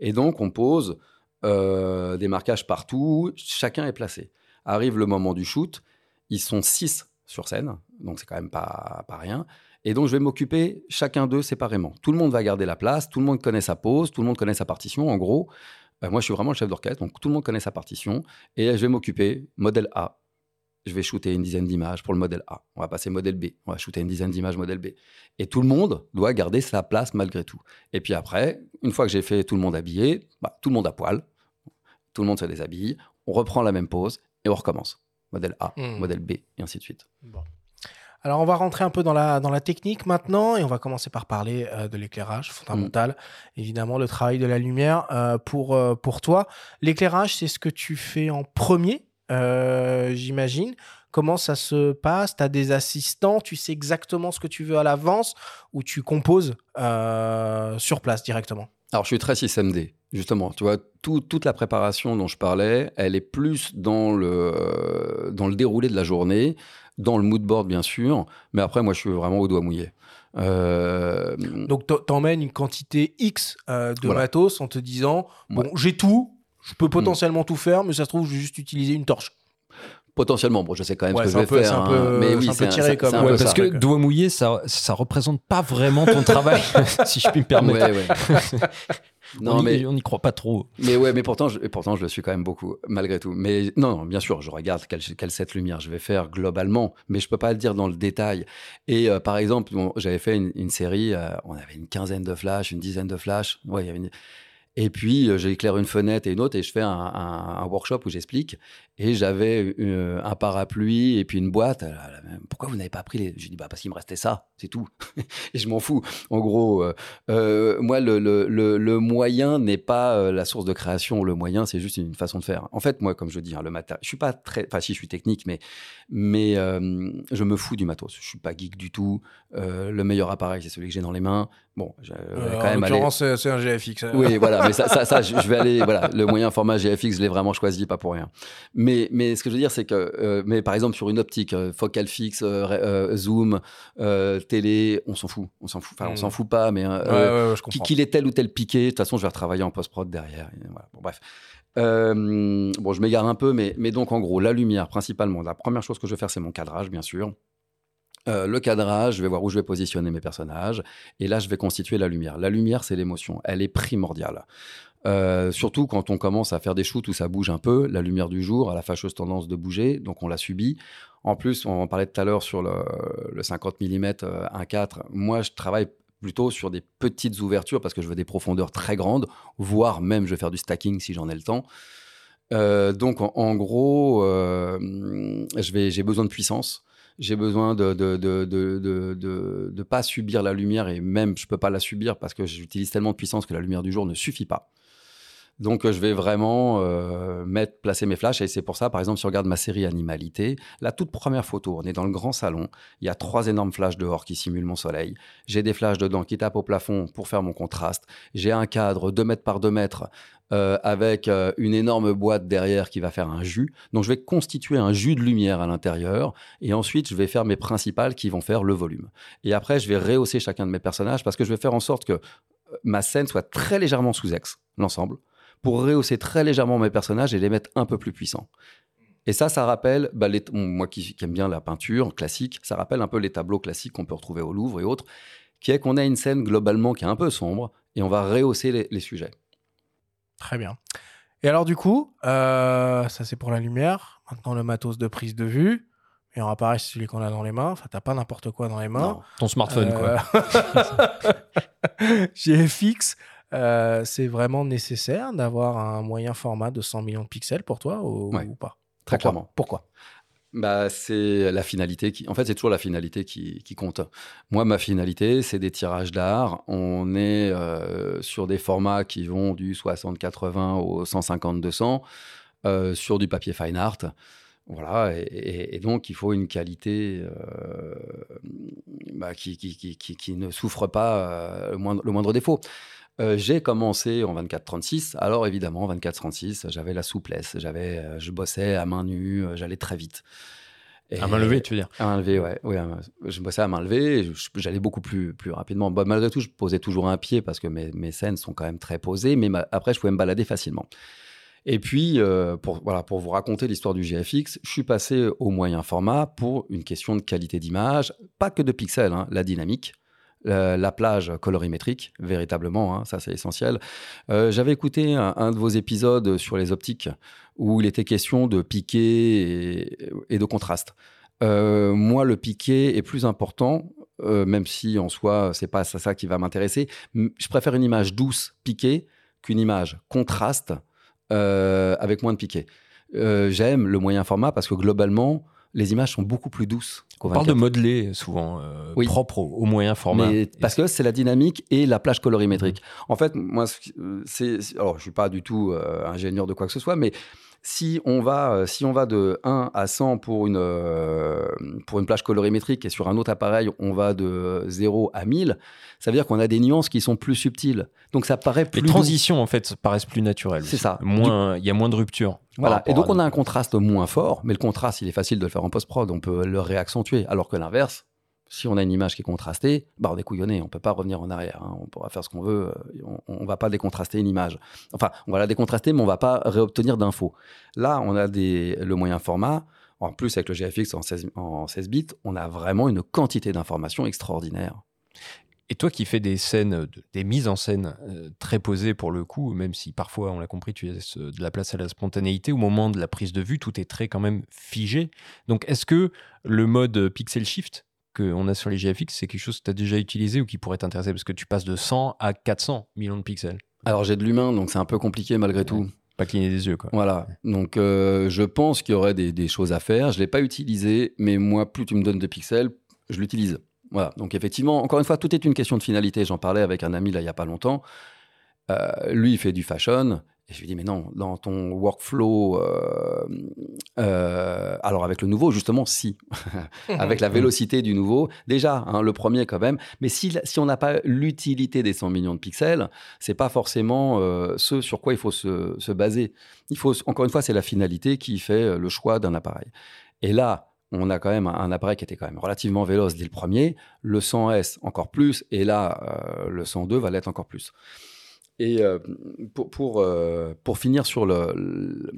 Speaker 2: Et donc, on pose euh, des marquages partout. Chacun est placé. Arrive le moment du shoot. Ils sont six sur scène, donc c'est quand même pas, pas rien. Et donc, je vais m'occuper chacun d'eux séparément. Tout le monde va garder la place, tout le monde connaît sa pose, tout le monde connaît sa partition, en gros. Euh, moi, je suis vraiment le chef d'orchestre, donc tout le monde connaît sa partition. Et je vais m'occuper, modèle A, je vais shooter une dizaine d'images pour le modèle A. On va passer modèle B. On va shooter une dizaine d'images modèle B. Et tout le monde doit garder sa place malgré tout. Et puis après, une fois que j'ai fait tout le monde habillé, bah, tout le monde à poil, tout le monde se déshabille, on reprend la même pose et on recommence. Modèle A, hmm. modèle B, et ainsi de suite.
Speaker 1: Alors, on va rentrer un peu dans la, dans la technique maintenant et on va commencer par parler euh, de l'éclairage fondamental. Mm. Évidemment, le travail de la lumière euh, pour, euh, pour toi. L'éclairage, c'est ce que tu fais en premier, j'imagine. Comment ça se passe? Tu as des assistants Tu sais exactement ce que tu veux à l'avance ou tu composes sur place directement?
Speaker 2: Alors, je suis très système D, justement. Tu vois, toute la préparation dont je parlais, elle est plus dans le, dans le déroulé de la journée, dans le mood board, bien sûr. Mais après, moi, je suis vraiment au doigt mouillé.
Speaker 1: Euh, Donc, t'emmènes une quantité X euh, de matos en te disant Bon, j'ai tout, je peux potentiellement tout faire, mais ça se trouve, je vais juste utiliser une torche.
Speaker 2: Potentiellement, bon, je sais quand même ce que je vais faire.
Speaker 1: Un peu, mais oui, c'est un peu tiré comme.
Speaker 3: Ouais, parce que doigt mouillé, ça, ça représente pas vraiment ton travail, si je puis me permettre. Ouais, ouais. non, on mais on n'y croit pas trop.
Speaker 2: Mais ouais, mais pourtant, je, pourtant, je le suis quand même beaucoup, malgré tout. Mais non, non bien sûr, je regarde quelle, quelle cette lumière je vais faire globalement, mais je peux pas le dire dans le détail. Et euh, par exemple, j'avais fait une, une série, euh, on avait une quinzaine de flashs, une dizaine de flashs. Ouais, il y avait une et puis, euh, j'éclaire une fenêtre et une autre et je fais un, workshop où j'explique. Et j'avais euh, un parapluie et puis une boîte. Pourquoi vous n'avez pas pris les. Je dis, bah, parce qu'il me restait ça, c'est tout. et je m'en fous. En gros, euh, moi, le, le, le, moyen n'est pas la source de création. Le moyen, c'est juste une façon de faire. En fait, moi, comme je dis, hein, le matin, je suis pas très. Enfin, si, je suis technique, mais, mais je me fous du matos. Je suis pas geek du tout. le meilleur appareil, c'est celui que j'ai dans les mains. Bon,
Speaker 1: quand même. En l'occurrence, c'est un GFX.
Speaker 2: Oui, voilà mais ça, ça, ça, je vais aller. Voilà, le moyen format GFX, je l'ai vraiment choisi, pas pour rien. Mais, mais ce que je veux dire, c'est que, euh, mais par exemple, sur une optique, euh, focale fixe, euh, zoom, télé, on s'en fout. On s'en fout. Enfin, on s'en hmm. fout pas, mais qu'il ait tel ou tel piqué, de toute façon, je vais retravailler en post-prod derrière. Voilà. Bon, bref. bon, je m'égare un peu, mais, mais donc en gros, la lumière principalement. La première chose que je vais faire, c'est mon cadrage, bien sûr. Euh, le cadrage, je vais voir où je vais positionner mes personnages, et là je vais constituer la lumière. La lumière, c'est l'émotion, elle est primordiale. Euh, surtout quand on commence à faire des shoots où ça bouge un peu, la lumière du jour a la fâcheuse tendance de bouger, donc on la subit. En plus, on en parlait tout à l'heure sur le, 50 mm 1.4. Moi, je travaille plutôt sur des petites ouvertures parce que je veux des profondeurs très grandes, voire même je vais faire du stacking si j'en ai le temps. Euh, donc en, gros, j'ai besoin de puissance j'ai besoin de de, de, de, de, pas subir la lumière et même je peux pas la subir parce que j'utilise tellement de puissance que la lumière du jour ne suffit pas. Donc, je vais vraiment euh, mettre, placer mes flashs. Et c'est pour ça, par exemple, si on regarde ma série Animalité, la toute première photo, on est dans le grand salon. Il y a trois énormes flashs dehors qui simulent mon soleil. J'ai des flashs dedans qui tapent au plafond pour faire mon contraste. J'ai un cadre 2 mètres par 2 mètres euh, avec euh, une énorme boîte derrière qui va faire un jus. Donc, je vais constituer un jus de lumière à l'intérieur. Et ensuite, je vais faire mes principales qui vont faire le volume. Et après, je vais rehausser chacun de mes personnages parce que je vais faire en sorte que ma scène soit très légèrement sous ex, l'ensemble pour rehausser très légèrement mes personnages et les mettre un peu plus puissants. Et ça, ça rappelle, bah, moi qui, aime bien la peinture classique, ça rappelle un peu les tableaux classiques qu'on peut retrouver au Louvre et autres, qui est qu'on a une scène globalement qui est un peu sombre et on va rehausser les, sujets.
Speaker 1: Très bien. Et alors du coup, euh, ça c'est pour la lumière. Maintenant le matos de prise de vue. Et on apparaît celui qu'on a dans les mains. Enfin, t'as pas n'importe quoi dans les mains.
Speaker 3: ton smartphone, quoi.
Speaker 1: GFX, euh, c'est vraiment nécessaire d'avoir un moyen format de 100 millions de pixels pour toi ou, pas?
Speaker 2: Très clairement.
Speaker 1: Pourquoi?
Speaker 2: Bah, c'est la finalité qui, en fait, c'est toujours la finalité qui, compte. Moi, ma finalité, c'est des tirages d'art. On est euh, sur des formats qui vont du 60-80 au 150-200 euh, sur du papier fine art. Voilà, et, donc il faut une qualité bah, qui, qui, ne souffre pas le moindre défaut. Euh, j'ai commencé en 24-36. Alors évidemment, 24-36, j'avais la souplesse, j'avais, euh, je bossais à main nue, euh, j'allais très vite.
Speaker 3: à main levée, tu veux dire?
Speaker 2: À main levée, ouais. Oui, je bossais à main levée, j'allais beaucoup plus, plus rapidement. Bah, malgré tout, je posais toujours un pied parce que mes, mes scènes sont quand même très posées, mais après, je pouvais me balader facilement. Et puis, pour, voilà, pour vous raconter l'histoire du GFX, je suis passé au moyen format pour une question de qualité d'image, pas que de pixels, hein, la dynamique la, plage colorimétrique, véritablement, hein, ça c'est essentiel. Euh, j'avais écouté un, de vos épisodes sur les optiques où il était question de piqué et, de contraste. Euh, moi, le piqué est plus important, euh, même si en soi, c'est pas ça, qui va m'intéresser. Je préfère une image douce, piquée, qu'une image contraste avec moins de piqué. J'aime le moyen format parce que globalement, les images sont beaucoup plus douces.
Speaker 3: On parle de modeler souvent, euh, propre au, moyen format.
Speaker 2: parce que c'est la dynamique et la plage colorimétrique. En fait, moi, c'est, alors je suis pas du tout euh, ingénieur de quoi que ce soit, mais Si on va, euh, si on va de 1 à 100 pour une, euh, pour une plage colorimétrique et sur un autre appareil, on va de 0 à 1000, ça veut dire qu'on a des nuances qui sont plus subtiles. Donc ça paraît plus.
Speaker 3: Les transitions, en fait, paraissent plus naturelles.
Speaker 2: C'est ça.
Speaker 3: Moins, il y a moins de rupture.
Speaker 2: Voilà. Et donc on a un contraste moins fort, mais le contraste, il est facile de le faire en post-prod. On peut le réaccentuer. Alors que l'inverse, si on a une image qui est contrastée, bah on est couillonné, on peut pas revenir en arrière. Hein. On pourra faire ce qu'on veut, euh, on, ne va pas décontraster une image. Enfin, on va la décontraster, mais on va pas réobtenir d'infos. Là, on a le moyen format. En plus, avec le GFX en 16, en 16 bits, on a vraiment une quantité d'informations extraordinaire.
Speaker 3: Et toi qui fais des scènes, des mises en scène euh, très posées pour le coup, même si parfois, on l'a compris, tu laisses de la place à la spontanéité, au moment de la prise de vue, tout est très quand même figé. Donc est-ce que le mode pixel shift qu'on a sur les GFX, c'est quelque chose que tu as déjà utilisé ou qui pourrait t'intéresser? Parce que tu passes de 100 à 400 millions de pixels.
Speaker 2: Alors j'ai de l'humain, donc c'est un peu compliqué malgré tout.
Speaker 3: Pas cligner des yeux, quoi.
Speaker 2: Voilà. Donc euh, je pense qu'il y aurait des, choses à faire. Je ne l'ai pas utilisé, mais moi, plus tu me donnes de pixels, je l'utilise. Voilà. Donc effectivement, encore une fois, tout est une question de finalité. J'en parlais avec un ami là il n'y a pas longtemps. Euh, lui, il fait du fashion. Et je lui dis, mais non, dans ton workflow, euh, euh, alors avec le nouveau, justement, si. avec la vélocité du nouveau, déjà, hein, le premier quand même. Mais si, si on n'a pas l'utilité des 100 millions de pixels, c'est pas forcément euh, ce sur quoi il faut se, se, baser. Il faut, encore une fois, c'est la finalité qui fait le choix d'un appareil. Et là, on a quand même un appareil qui était quand même relativement véloce dès le premier, le 100S encore plus, et là, le 102 va l'être encore plus. Et euh, pour, pour, euh, pour, finir sur le,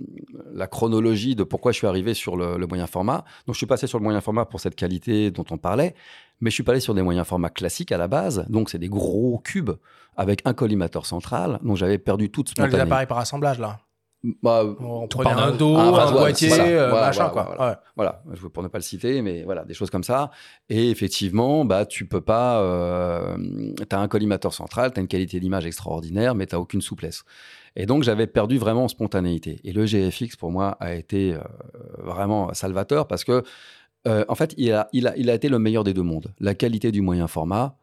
Speaker 2: la chronologie de pourquoi je suis arrivé sur le, moyen format, donc je suis passé sur le moyen format pour cette qualité dont on parlait, mais je suis pas allé sur des moyens formats classiques à la base, donc c'est des gros cubes avec un collimateur central, donc j'avais perdu toute spontanéité.
Speaker 1: les appareils par assemblage là
Speaker 2: bah,
Speaker 1: on prenait un dos, un, boîtier, euh, machin,
Speaker 2: quoi. Voilà, pour ne pas le citer, mais voilà, des choses comme ça. Et effectivement, bah, tu peux pas. Euh, tu as un collimateur central, tu as une qualité d'image extraordinaire, mais tu n'as aucune souplesse. Et donc, j'avais perdu vraiment en spontanéité. Et le GFX, pour moi, a été euh, vraiment salvateur parce que, en fait, il a, il, a, il a été le meilleur des deux mondes. La qualité du moyen format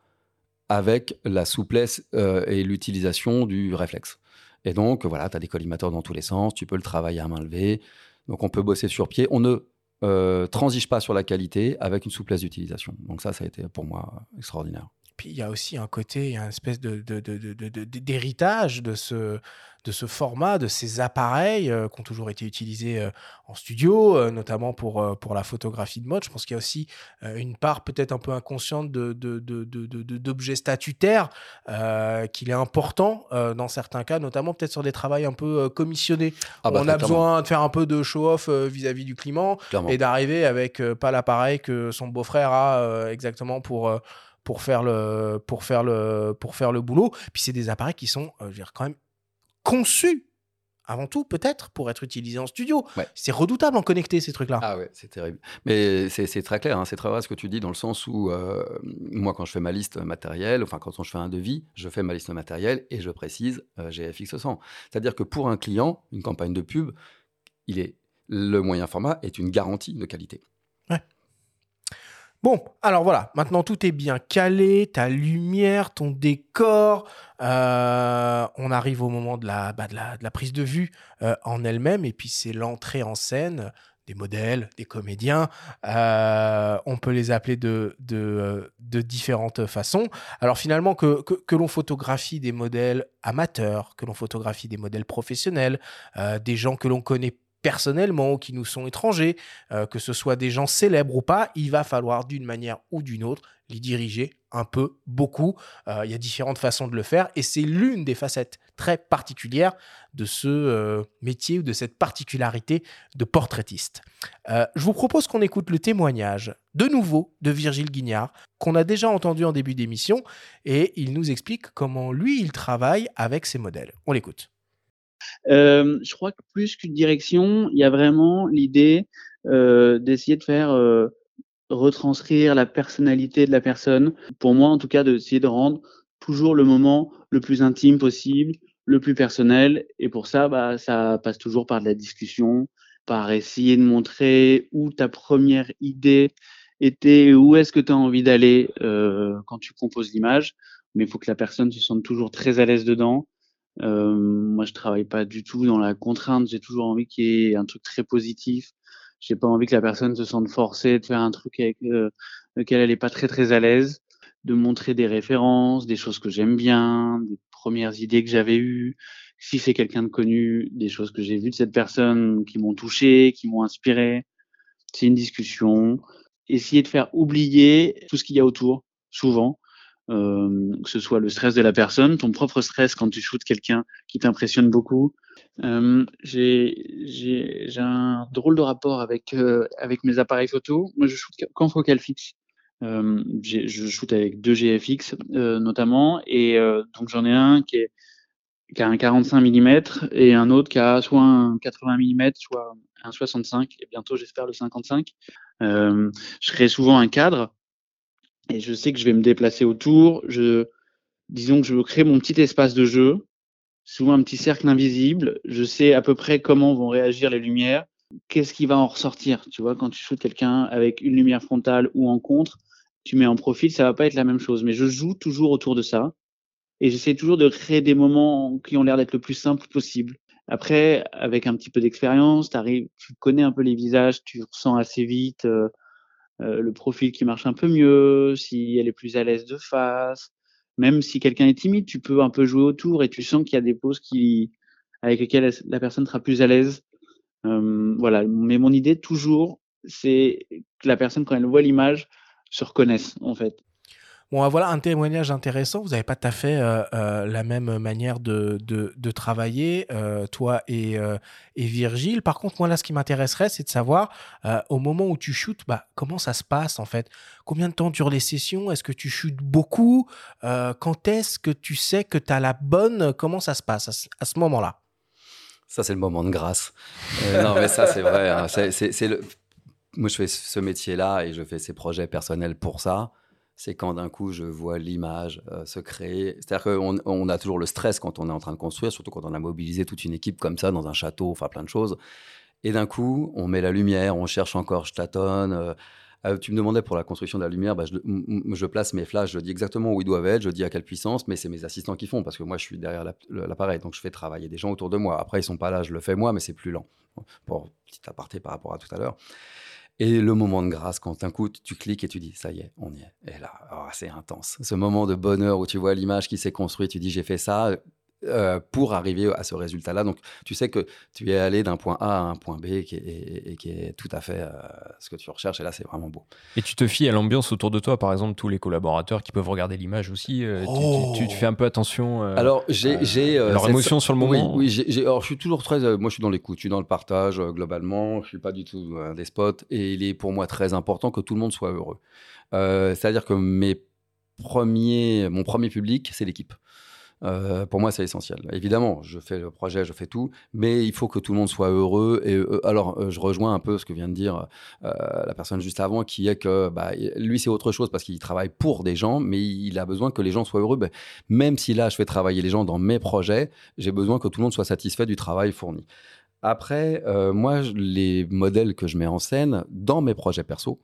Speaker 2: avec la souplesse et l'utilisation du réflexe. Et donc, voilà, tu as des collimateurs dans tous les sens, tu peux le travailler à main levée. Donc, on peut bosser sur pied. On ne euh, transige pas sur la qualité avec une souplesse d'utilisation. Donc, ça, ça a été pour moi extraordinaire.
Speaker 1: Puis, il y a aussi un côté, il y a une espèce d'héritage de, de ce de ce format, de ces appareils euh, qui ont toujours été utilisés euh, en studio, euh, notamment pour, pour la photographie de mode. Je pense qu'il y a aussi une part peut-être un peu inconsciente de, d'objets statutaires qu'il est important dans certains cas, notamment peut-être sur des travaux un peu commissionnés. Ah bah, on a besoin de faire un peu de show-off vis-à-vis du climat et d'arriver avec pas l'appareil que son beau-frère a exactement pour pour faire le pour faire le pour faire le boulot puis c'est des appareils qui sont je veux dire, quand même conçu avant tout, peut-être, pour être utilisé en studio. C'est redoutable en connecter ces trucs-là.
Speaker 2: Ah ouais, c'est terrible. Mais c'est très clair, hein, c'est très vrai ce que tu dis, dans le sens où, euh, moi, quand je fais ma liste matérielle, enfin, quand je fais un devis, je fais ma liste matérielle et je précise euh, GFX 100. C'est-à-dire que pour un client, une campagne de pub, il est, le moyen format est une garantie de qualité.
Speaker 1: Bon, alors voilà, maintenant tout est bien calé, ta lumière, ton décor. Euh, on arrive au moment de la, bah, prise de vue euh, en elle-même, et puis c'est l'entrée en scène des modèles, des comédiens. Euh, on peut les appeler de, de, différentes façons. Alors finalement, que, que, l'on photographie des modèles amateurs, que l'on photographie des modèles professionnels, des gens que l'on connaît personnellement qui nous sont étrangers, euh, que ce soit des gens célèbres ou pas, il va falloir d'une manière ou d'une autre les diriger un peu, beaucoup. Euh, il y a différentes façons de le faire et c'est l'une des facettes très particulières de ce euh, métier ou de cette particularité de portraitiste. je vous propose qu'on écoute le témoignage de nouveau de Virgile Guignard qu'on a déjà entendu en début d'émission et il nous explique comment lui il travaille avec ses modèles. On l'écoute.
Speaker 5: Euh, je crois que plus qu'une direction, il y a vraiment l'idée euh, d'essayer de faire euh, retranscrire la personnalité de la personne. Pour moi, en tout cas, d'essayer de rendre toujours le moment le plus intime possible, le plus personnel. Et pour ça, bah, ça passe toujours par de la discussion, par essayer de montrer où ta première idée était, où est-ce que tu as envie d'aller quand tu composes l'image. Mais il faut que la personne se sente toujours très à l'aise dedans Euh, moi, je travaille pas du tout dans la contrainte. J'ai toujours envie qu'il y ait un truc très positif. J'ai pas envie que la personne se sente forcée de faire un truc avec euh, lequel elle est pas très très à l'aise, de montrer des références, des choses que j'aime bien, des premières idées que j'avais eues. Si c'est quelqu'un de connu, des choses que j'ai vues de cette personne qui m'ont touché, qui m'ont inspiré. C'est une discussion. Essayer de faire oublier tout ce qu'il y a autour, souvent. Euh, que ce soit le stress de la personne, ton propre stress quand tu shootes quelqu'un qui t'impressionne beaucoup. Euh, j'ai un drôle de rapport avec, euh, avec mes appareils photo. Moi, je shoot qu'en focal fixe. Je shoot avec deux GFX notamment, et donc j'en ai un qui, est, qui a un 45 mm et un autre qui a soit un 80 mm, soit un 65, et bientôt j'espère le 55. je crée souvent un cadre et je sais que je vais me déplacer autour. Je, disons que je créer mon petit espace de jeu, souvent un petit cercle invisible. Je sais à peu près comment vont réagir les lumières. Qu'est-ce qui va en ressortir Tu vois, quand tu shootes quelqu'un avec une lumière frontale ou en contre, tu mets en profil, ça va pas être la même chose. Mais je joue toujours autour de ça. Et j'essaie toujours de créer des moments qui ont l'air d'être le plus simple possible. Après, avec un petit peu d'expérience, tu connais un peu les visages, tu ressens assez vite euh, le profil qui marche un peu mieux, si elle est plus à l'aise de face. Même si quelqu'un est timide, tu peux un peu jouer autour et tu sens qu'il y a des poses qui, avec lesquelles la personne sera plus à l'aise. Euh, voilà. Mais mon idée, toujours, c'est que la personne, quand elle voit l'image, se reconnaisse, en fait.
Speaker 1: Bon, voilà un témoignage intéressant. Vous n'avez pas tout à fait euh, euh, la même manière de, de, travailler, euh, toi et, et Virgile. Par contre, moi, là, ce qui m'intéresserait, c'est de savoir, au moment où tu shootes, bah, comment ça se passe, en fait? Combien de temps durent les sessions? Est-ce que tu shootes beaucoup? Quand est-ce que tu sais que tu as la bonne? Comment ça se passe à ce, moment-là?
Speaker 2: Ça, c'est le moment de grâce. Non, mais ça, c'est vrai. Hein. C'est- c'est le... Moi, je fais ce métier-là et je fais ces projets personnels pour ça. C'est quand d'un coup, je vois l'image euh, se créer. C'est-à-dire qu'on on a toujours le stress quand on est en train de construire, surtout quand on a mobilisé toute une équipe comme ça dans un château, enfin plein de choses. Et d'un coup, on met la lumière, on cherche encore, je tâtonne. euh, euh, tu me demandais pour la construction de la lumière, bah, je, place mes flashs, je dis exactement où ils doivent être, je dis à quelle puissance, mais c'est mes assistants qui font parce que moi je suis derrière l'appareil, donc je fais travailler des gens autour de moi. Après, ils sont pas là, je le fais moi, mais c'est plus lent. Pour petit aparté par rapport à tout à l'heure. Et le moment de grâce, quand d'un coup tu cliques et tu dis ça y est, on y est. Et là, oh, c'est intense. Ce moment de bonheur où tu vois l'image qui s'est construite, tu dis j'ai fait ça euh, pour arriver à ce résultat-là. Donc tu sais que tu es allé d'un point A à un point B qui est, et, et qui est tout à fait euh, ce que tu recherches. Et là, c'est vraiment beau.
Speaker 3: Et tu te fies à l'ambiance autour de toi, par exemple, tous les collaborateurs qui peuvent regarder l'image aussi. euh, tu-
Speaker 1: Oh.
Speaker 3: tu, tu- tu fais un peu attention. euh,
Speaker 2: Alors, j'ai.
Speaker 3: euh,
Speaker 2: j'ai, euh,
Speaker 3: leur émotion sur le moment.
Speaker 2: Oui, oui alors je suis toujours très. euh, moi, je suis dans l'écoute, je suis dans le partage euh, globalement. Je suis pas du tout un despote. Et il est pour moi très important que tout le monde soit heureux. Euh, C'est-à-dire que mes premiers, mon premier public, c'est l'équipe. Euh, pour moi, c'est essentiel. Évidemment, je fais le projet, je fais tout, mais il faut que tout le monde soit heureux. Et alors, euh, je rejoins un peu ce que vient de dire euh, la personne juste avant, qui est que bah, lui, c'est autre chose parce qu'il travaille pour des gens, mais il a besoin que les gens soient heureux. Ben, même si là, je fais travailler les gens dans mes projets, j'ai besoin que tout le monde soit satisfait du travail fourni. Après, moi, les modèles que je mets en scène dans mes projets perso,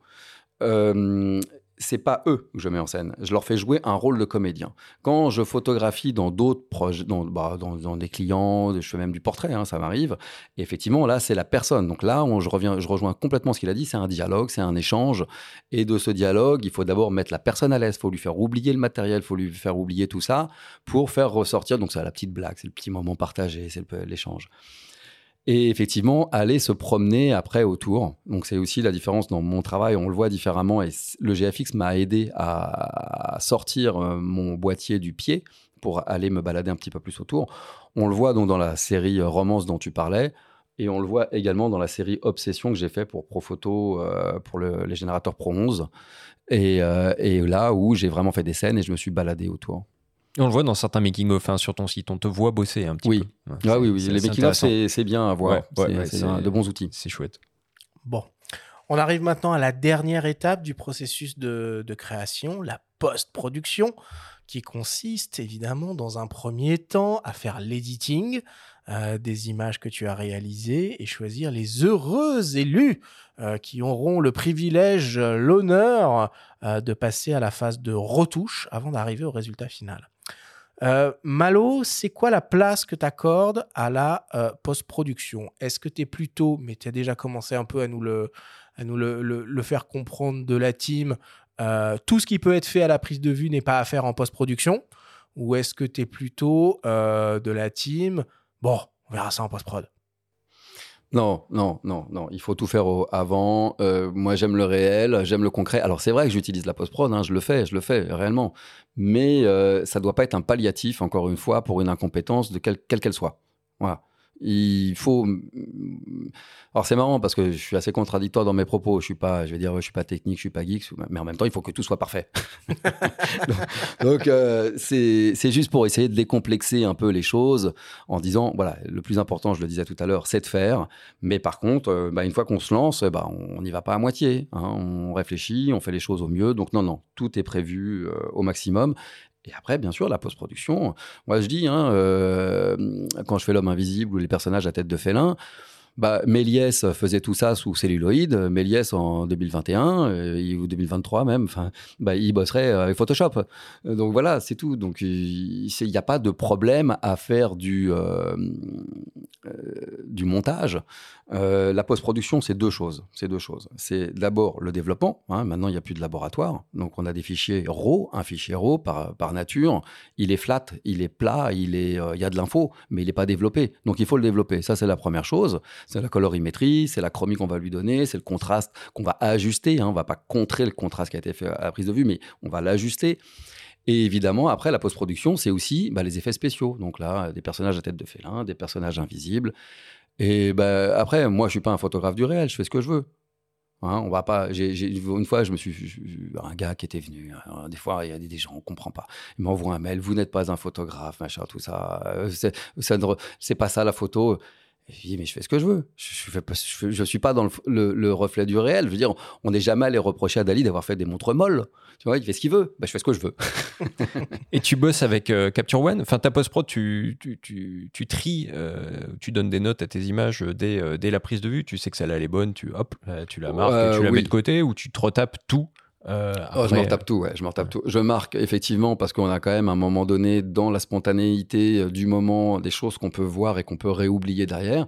Speaker 2: c'est pas eux que je mets en scène. Je leur fais jouer un rôle de comédien. Quand je photographie dans d'autres projets, dans, bah, dans, des clients, je fais même du portrait, hein, ça m'arrive. Effectivement, là, c'est la personne. Donc là, on- je, reviens, je rejoins complètement ce qu'il a dit. C'est un dialogue, c'est un échange. Et de ce dialogue, il faut d'abord mettre la personne à l'aise. Il faut lui faire oublier le matériel, il faut lui faire oublier tout ça pour faire ressortir. Donc, c'est la petite blague, c'est le petit moment partagé, c'est l'échange. Et effectivement, aller se promener après autour. Donc, c'est aussi la différence dans mon travail. On le voit différemment. Et le GFX m'a aidé à, sortir euh, mon boîtier du pied pour aller me balader un petit peu plus autour. On le voit donc dans la série euh, Romance dont tu parlais. Et on le voit également dans la série Obsession que j'ai fait pour Profoto, euh, pour le- les générateurs Pro 11. Et, euh, et là où j'ai vraiment fait des scènes et je me suis baladé autour.
Speaker 3: Et on le voit dans certains making-of hein, sur ton site. On te voit bosser un petit
Speaker 2: Oui.
Speaker 3: peu. Ouais,
Speaker 2: Ah oui, les making-of, c'est bien à voir.
Speaker 3: Ouais,
Speaker 2: C'est- de bons outils.
Speaker 3: C'est chouette.
Speaker 1: Bon. On arrive maintenant à la dernière étape du processus de, de création, la post-production, qui consiste évidemment dans un premier temps à faire l'editing euh, des images que tu as réalisées et choisir les heureux élus euh, qui auront le privilège, euh, l'honneur euh, de passer à la phase de retouche avant d'arriver au résultat final. Euh, Malo, c'est quoi la place que tu accordes à la euh, post-production? Est-ce que tu es plutôt, mais tu as déjà commencé un peu à nous le, faire comprendre de la team, euh, tout ce qui peut être fait à la prise de vue n'est pas à faire en post-production? Ou est-ce que tu es plutôt de la team, bon, on verra ça en post-prod
Speaker 2: non, non, non, non. Il faut tout faire avant. Euh, moi, j'aime le réel, j'aime le concret. Alors, c'est vrai que j'utilise la post-prod, hein, je le fais, je le fais réellement. Mais euh, ça ne doit pas être un palliatif, encore une fois, pour une incompétence de quelle qu'elle soit. Voilà il faut. Alors c'est marrant parce que je suis assez contradictoire dans mes propos. Je suis pas, je vais dire, je suis pas technique, je suis pas geek, mais en même temps, il faut que tout soit parfait. donc, euh, c'est juste pour essayer de décomplexer un peu les choses en disant, voilà, le plus important, je le disais tout à l'heure, c'est de faire. Mais par contre, euh, bah, une fois qu'on se lance, bah, on n'y va pas à moitié. Hein. on réfléchit, on fait les choses au mieux. Donc non, non, tout est prévu euh, au maximum. Et après, bien sûr, la post-production. Moi, je dis, hein, euh, quand je fais l'homme invisible ou les personnages à tête de félin, bah, Méliès faisait tout ça sous celluloïd. Méliès en 2021 euh, ou 2023 même, enfin, bah, il bosserait avec Photoshop. Donc voilà, c'est tout. Donc il n'y a pas de problème à faire du, euh, du montage euh, la post-production, c'est deux choses. C'est deux choses. C'est d'abord le développement. Hein. Maintenant, il n'y a plus de laboratoire. Donc, on a des fichiers RAW, un fichier RAW par, par nature. Il est flat, il est plat, il, est, euh, il y a de l'info, mais il n'est pas développé. Donc, il faut le développer. Ça, c'est la première chose. C'est la colorimétrie, c'est la chromie qu'on va lui donner, c'est le contraste qu'on va ajuster. Hein. On ne va pas contrer le contraste qui a été fait à la prise de vue, mais on va l'ajuster. Et évidemment, après, la post-production, c'est aussi bah, les effets spéciaux. Donc là, des personnages à tête de félin, des personnages invisibles, et ben après, moi, je suis pas un photographe du réel, je fais ce que je veux. Hein, on va pas. une fois, je me suis un gars qui était venu. Hein, des fois, il y a des gens, on comprend pas. Il m'envoie un mail. Vous n'êtes pas un photographe, machin, tout ça. Euh, c'est pas ça la photo. Je dis, mais je fais ce que je veux. Je ne je, suis pas dans le, reflet du réel. Je veux dire, on n'est jamais allé reprocher à Dali d'avoir fait des montres molles. Tu vois, il fait ce qu'il veut. Bah, je fais ce que je veux.
Speaker 3: et tu bosses avec euh, Capture One? Enfin, ta post-prod, tu, tu, tu, tu tries, euh, tu donnes des notes à tes images dès, euh, dès la prise de vue. Tu sais que celle-là, elle est bonne. Tu, hop, tu la marques, tu la mets de côté ou tu te retapes tout
Speaker 2: euh, oh, je m'en tape tout, ouais, je m'en tape tout. Je marque effectivement parce qu'on a quand même à un moment donné dans la spontanéité euh, du moment des choses qu'on peut voir et qu'on peut réoublier derrière.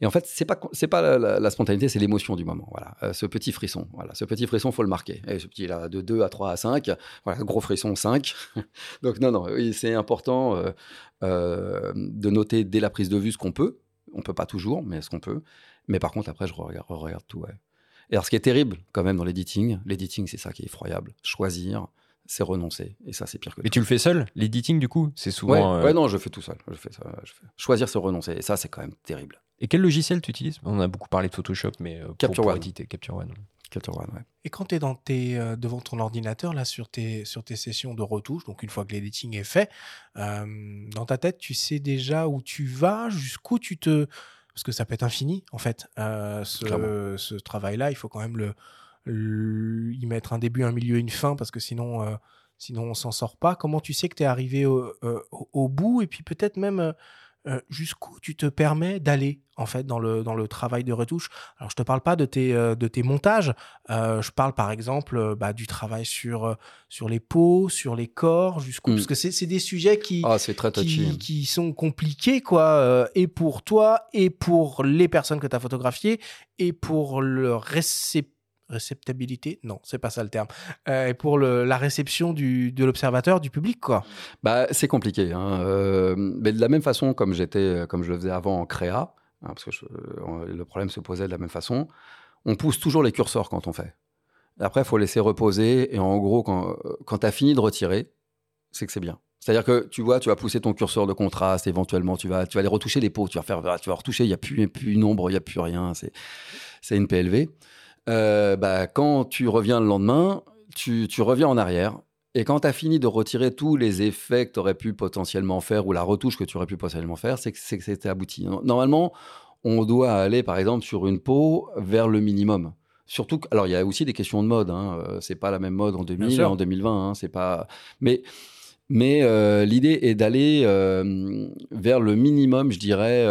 Speaker 2: Et en fait, c'est pas c'est pas la, spontanéité, c'est l'émotion du moment. Voilà, euh, ce petit frisson. Voilà, ce petit frisson, faut le marquer. Et ce petit là, de 2 à 3 à 5. Voilà, gros frisson 5. Donc non, non, c'est important de noter dès la prise de vue ce qu'on peut. On peut pas toujours, mais ce qu'on peut. Mais par contre, après, je regarde, regarde tout. Ouais. Et alors, ce qui est terrible quand même dans l'editing, l'editing, c'est ça qui est effroyable. Choisir, c'est renoncer. Et ça, c'est pire que.
Speaker 3: Et tu le fais seul, l'editing, du coup? C'est souvent.
Speaker 2: Ouais, euh, non, je fais tout seul. Je fais ça, Choisir, c'est renoncer. Et ça, c'est quand même terrible.
Speaker 3: Et quel logiciel tu utilises? On a beaucoup parlé de Photoshop, mais euh,
Speaker 2: Capture
Speaker 3: pour,
Speaker 2: One.
Speaker 3: Capture One.
Speaker 2: Capture One, ouais.
Speaker 1: Et quand tu es, dans tes, euh, devant ton ordinateur, là, sur tes, sur tes sessions de retouche, donc une fois que l'editing est fait, dans ta tête, tu sais déjà où tu vas, jusqu'où tu te parce que ça peut être infini, en fait. Euh, ce, travail-là, il faut quand même le, y mettre un début, un milieu, une fin, parce que sinon, euh, sinon on s'en sort pas. Comment tu sais que tu es arrivé au, euh, au, bout? Et puis peut-être même euh, jusqu'où tu te permets d'aller en fait dans le, dans le travail de retouche? Alors je te parle pas de tes, euh, de tes montages, euh, je parle par exemple bah, du travail sur, sur les peaux, sur les corps, jusqu'où... Parce mm. que c'est des sujets qui,
Speaker 2: ah, très
Speaker 1: qui, qui, sont compliqués, quoi, et pour toi, et pour les personnes que tu as photographiées, et pour le récepteur réceptabilité? Non c'est pas ça le terme. Euh, pour le, la réception du, de l'observateur du public quoi.
Speaker 2: Bah c'est compliqué hein. euh, de la même façon comme j'étais comme je le faisais avant en créa hein, parce que le problème se posait de la même façon on pousse toujours les curseurs quand on fait. Après il faut laisser reposer et en gros quand, quand tu as fini de retirer c'est que c'est bien. C'est-à-dire que tu vois, tu vas pousser ton curseur de contraste, éventuellement, tu vas, tu vas aller retoucher les peaux, tu vas faire, tu vas retoucher, il n'y a plus, plus une ombre, il n'y a plus rien, c'est une PLV. Euh, bah, quand tu reviens le lendemain, tu, reviens en arrière. Et quand tu as fini de retirer tous les effets que tu aurais pu potentiellement faire ou la retouche que tu aurais pu potentiellement faire, c'est que c'était abouti. Normalement, on doit aller, par exemple, sur une peau vers le minimum. Surtout, alors il y a aussi des questions de mode. Hein. Euh, c'est pas la même mode en 2000 en 2020. Hein. c'est pas. Mais mais euh, l'idée est d'aller vers le minimum, je dirais,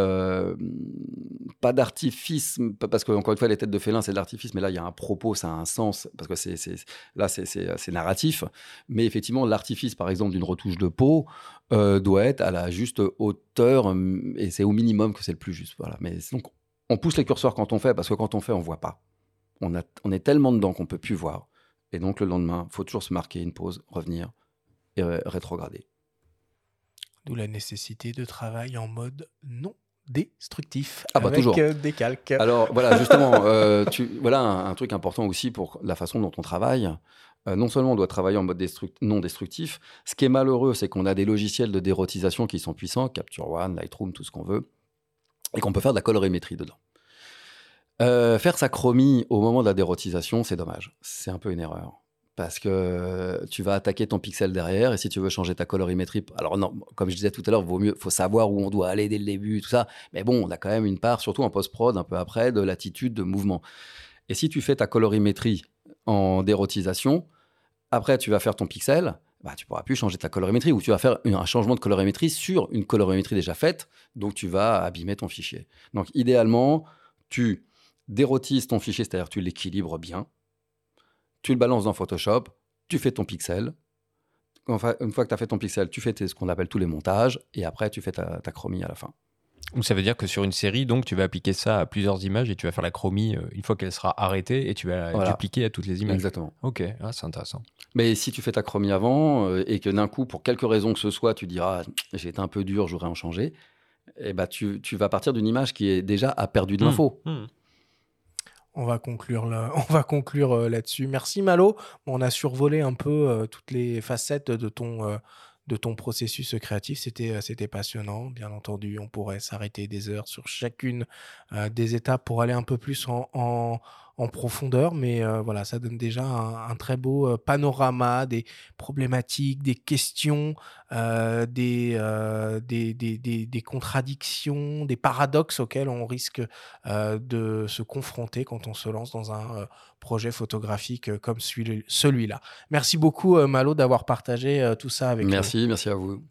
Speaker 2: pas d'artifice, parce que encore une fois, les têtes de félin, c'est de l'artifice, mais là, il y a un propos, ça a un sens, parce que c'est, là, c'est, narratif. Mais effectivement, l'artifice, par exemple, d'une retouche de peau euh, doit être à la juste hauteur, et c'est au minimum que c'est le plus juste. Voilà. Mais donc, on pousse les curseurs quand on fait, parce que quand on fait, on voit pas. On, on est tellement dedans qu'on peut plus voir. Et donc, le lendemain, faut toujours se marquer une pause, revenir et rétrograder.
Speaker 1: D'où la nécessité de travail en mode non destructif
Speaker 2: ah bah
Speaker 1: avec
Speaker 2: toujours.
Speaker 1: Euh, des calques.
Speaker 2: Alors voilà, justement, euh, tu, voilà un, truc important aussi pour la façon dont on travaille. Euh, non seulement on doit travailler en mode non destructif, ce qui est malheureux, c'est qu'on a des logiciels de dérotisation qui sont puissants, Capture One, Lightroom, tout ce qu'on veut, et qu'on peut faire de la colorimétrie dedans. faire sa chromie au moment de la dérotisation, c'est dommage. C'est un peu une erreur parce que tu vas attaquer ton pixel derrière et si tu veux changer ta colorimétrie, alors non, comme je disais tout à l'heure, vaut mieux, faut savoir où on doit aller dès le début, tout ça. Mais bon, on a quand même une part, surtout en post-prod, un peu après, de l'attitude de mouvement. Et si tu fais ta colorimétrie en dérotisation, après tu vas faire ton pixel, bah, tu pourras plus changer ta colorimétrie ou tu vas faire un changement de colorimétrie sur une colorimétrie déjà faite, donc tu vas abîmer ton fichier. Donc idéalement, tu dérotises ton fichier, c'est-à-dire tu l'équilibres bien tu le balances dans Photoshop, tu fais ton pixel. Enfin, une fois que tu as fait ton pixel, tu fais ce qu'on appelle tous les montages, et après, tu fais ta, chromie à la fin.
Speaker 3: Donc ça veut dire que sur une série, donc tu vas appliquer ça à plusieurs images et tu vas faire la chromie euh, une fois qu'elle sera arrêtée et tu vas la dupliquer à toutes les images.
Speaker 2: Exactement.
Speaker 3: Ok, ah, c'est intéressant.
Speaker 2: Mais si tu fais ta chromie avant euh, et que d'un coup, pour quelque raison que ce soit, tu diras j'ai été un peu dur, j'aurais en changé, et eh ben, tu, vas partir d'une image qui est déjà a perdu de hmm. l'info. Hmm.
Speaker 1: On va conclure euh, là-dessus. Merci Malo. on a survolé un peu euh, toutes les facettes de ton euh, de ton processus créatif. C'était c'était passionnant. Bien entendu, on pourrait s'arrêter des heures sur chacune des étapes pour aller un peu plus en profondeur, mais euh, voilà, ça donne déjà un, très beau euh, panorama des problématiques, des questions, euh, des, des, des, des, contradictions, des paradoxes auxquels on risque de se confronter quand on se lance dans un projet photographique comme celui-là. Merci beaucoup, Malo, d'avoir partagé tout ça avec
Speaker 2: nous. Merci, merci à vous.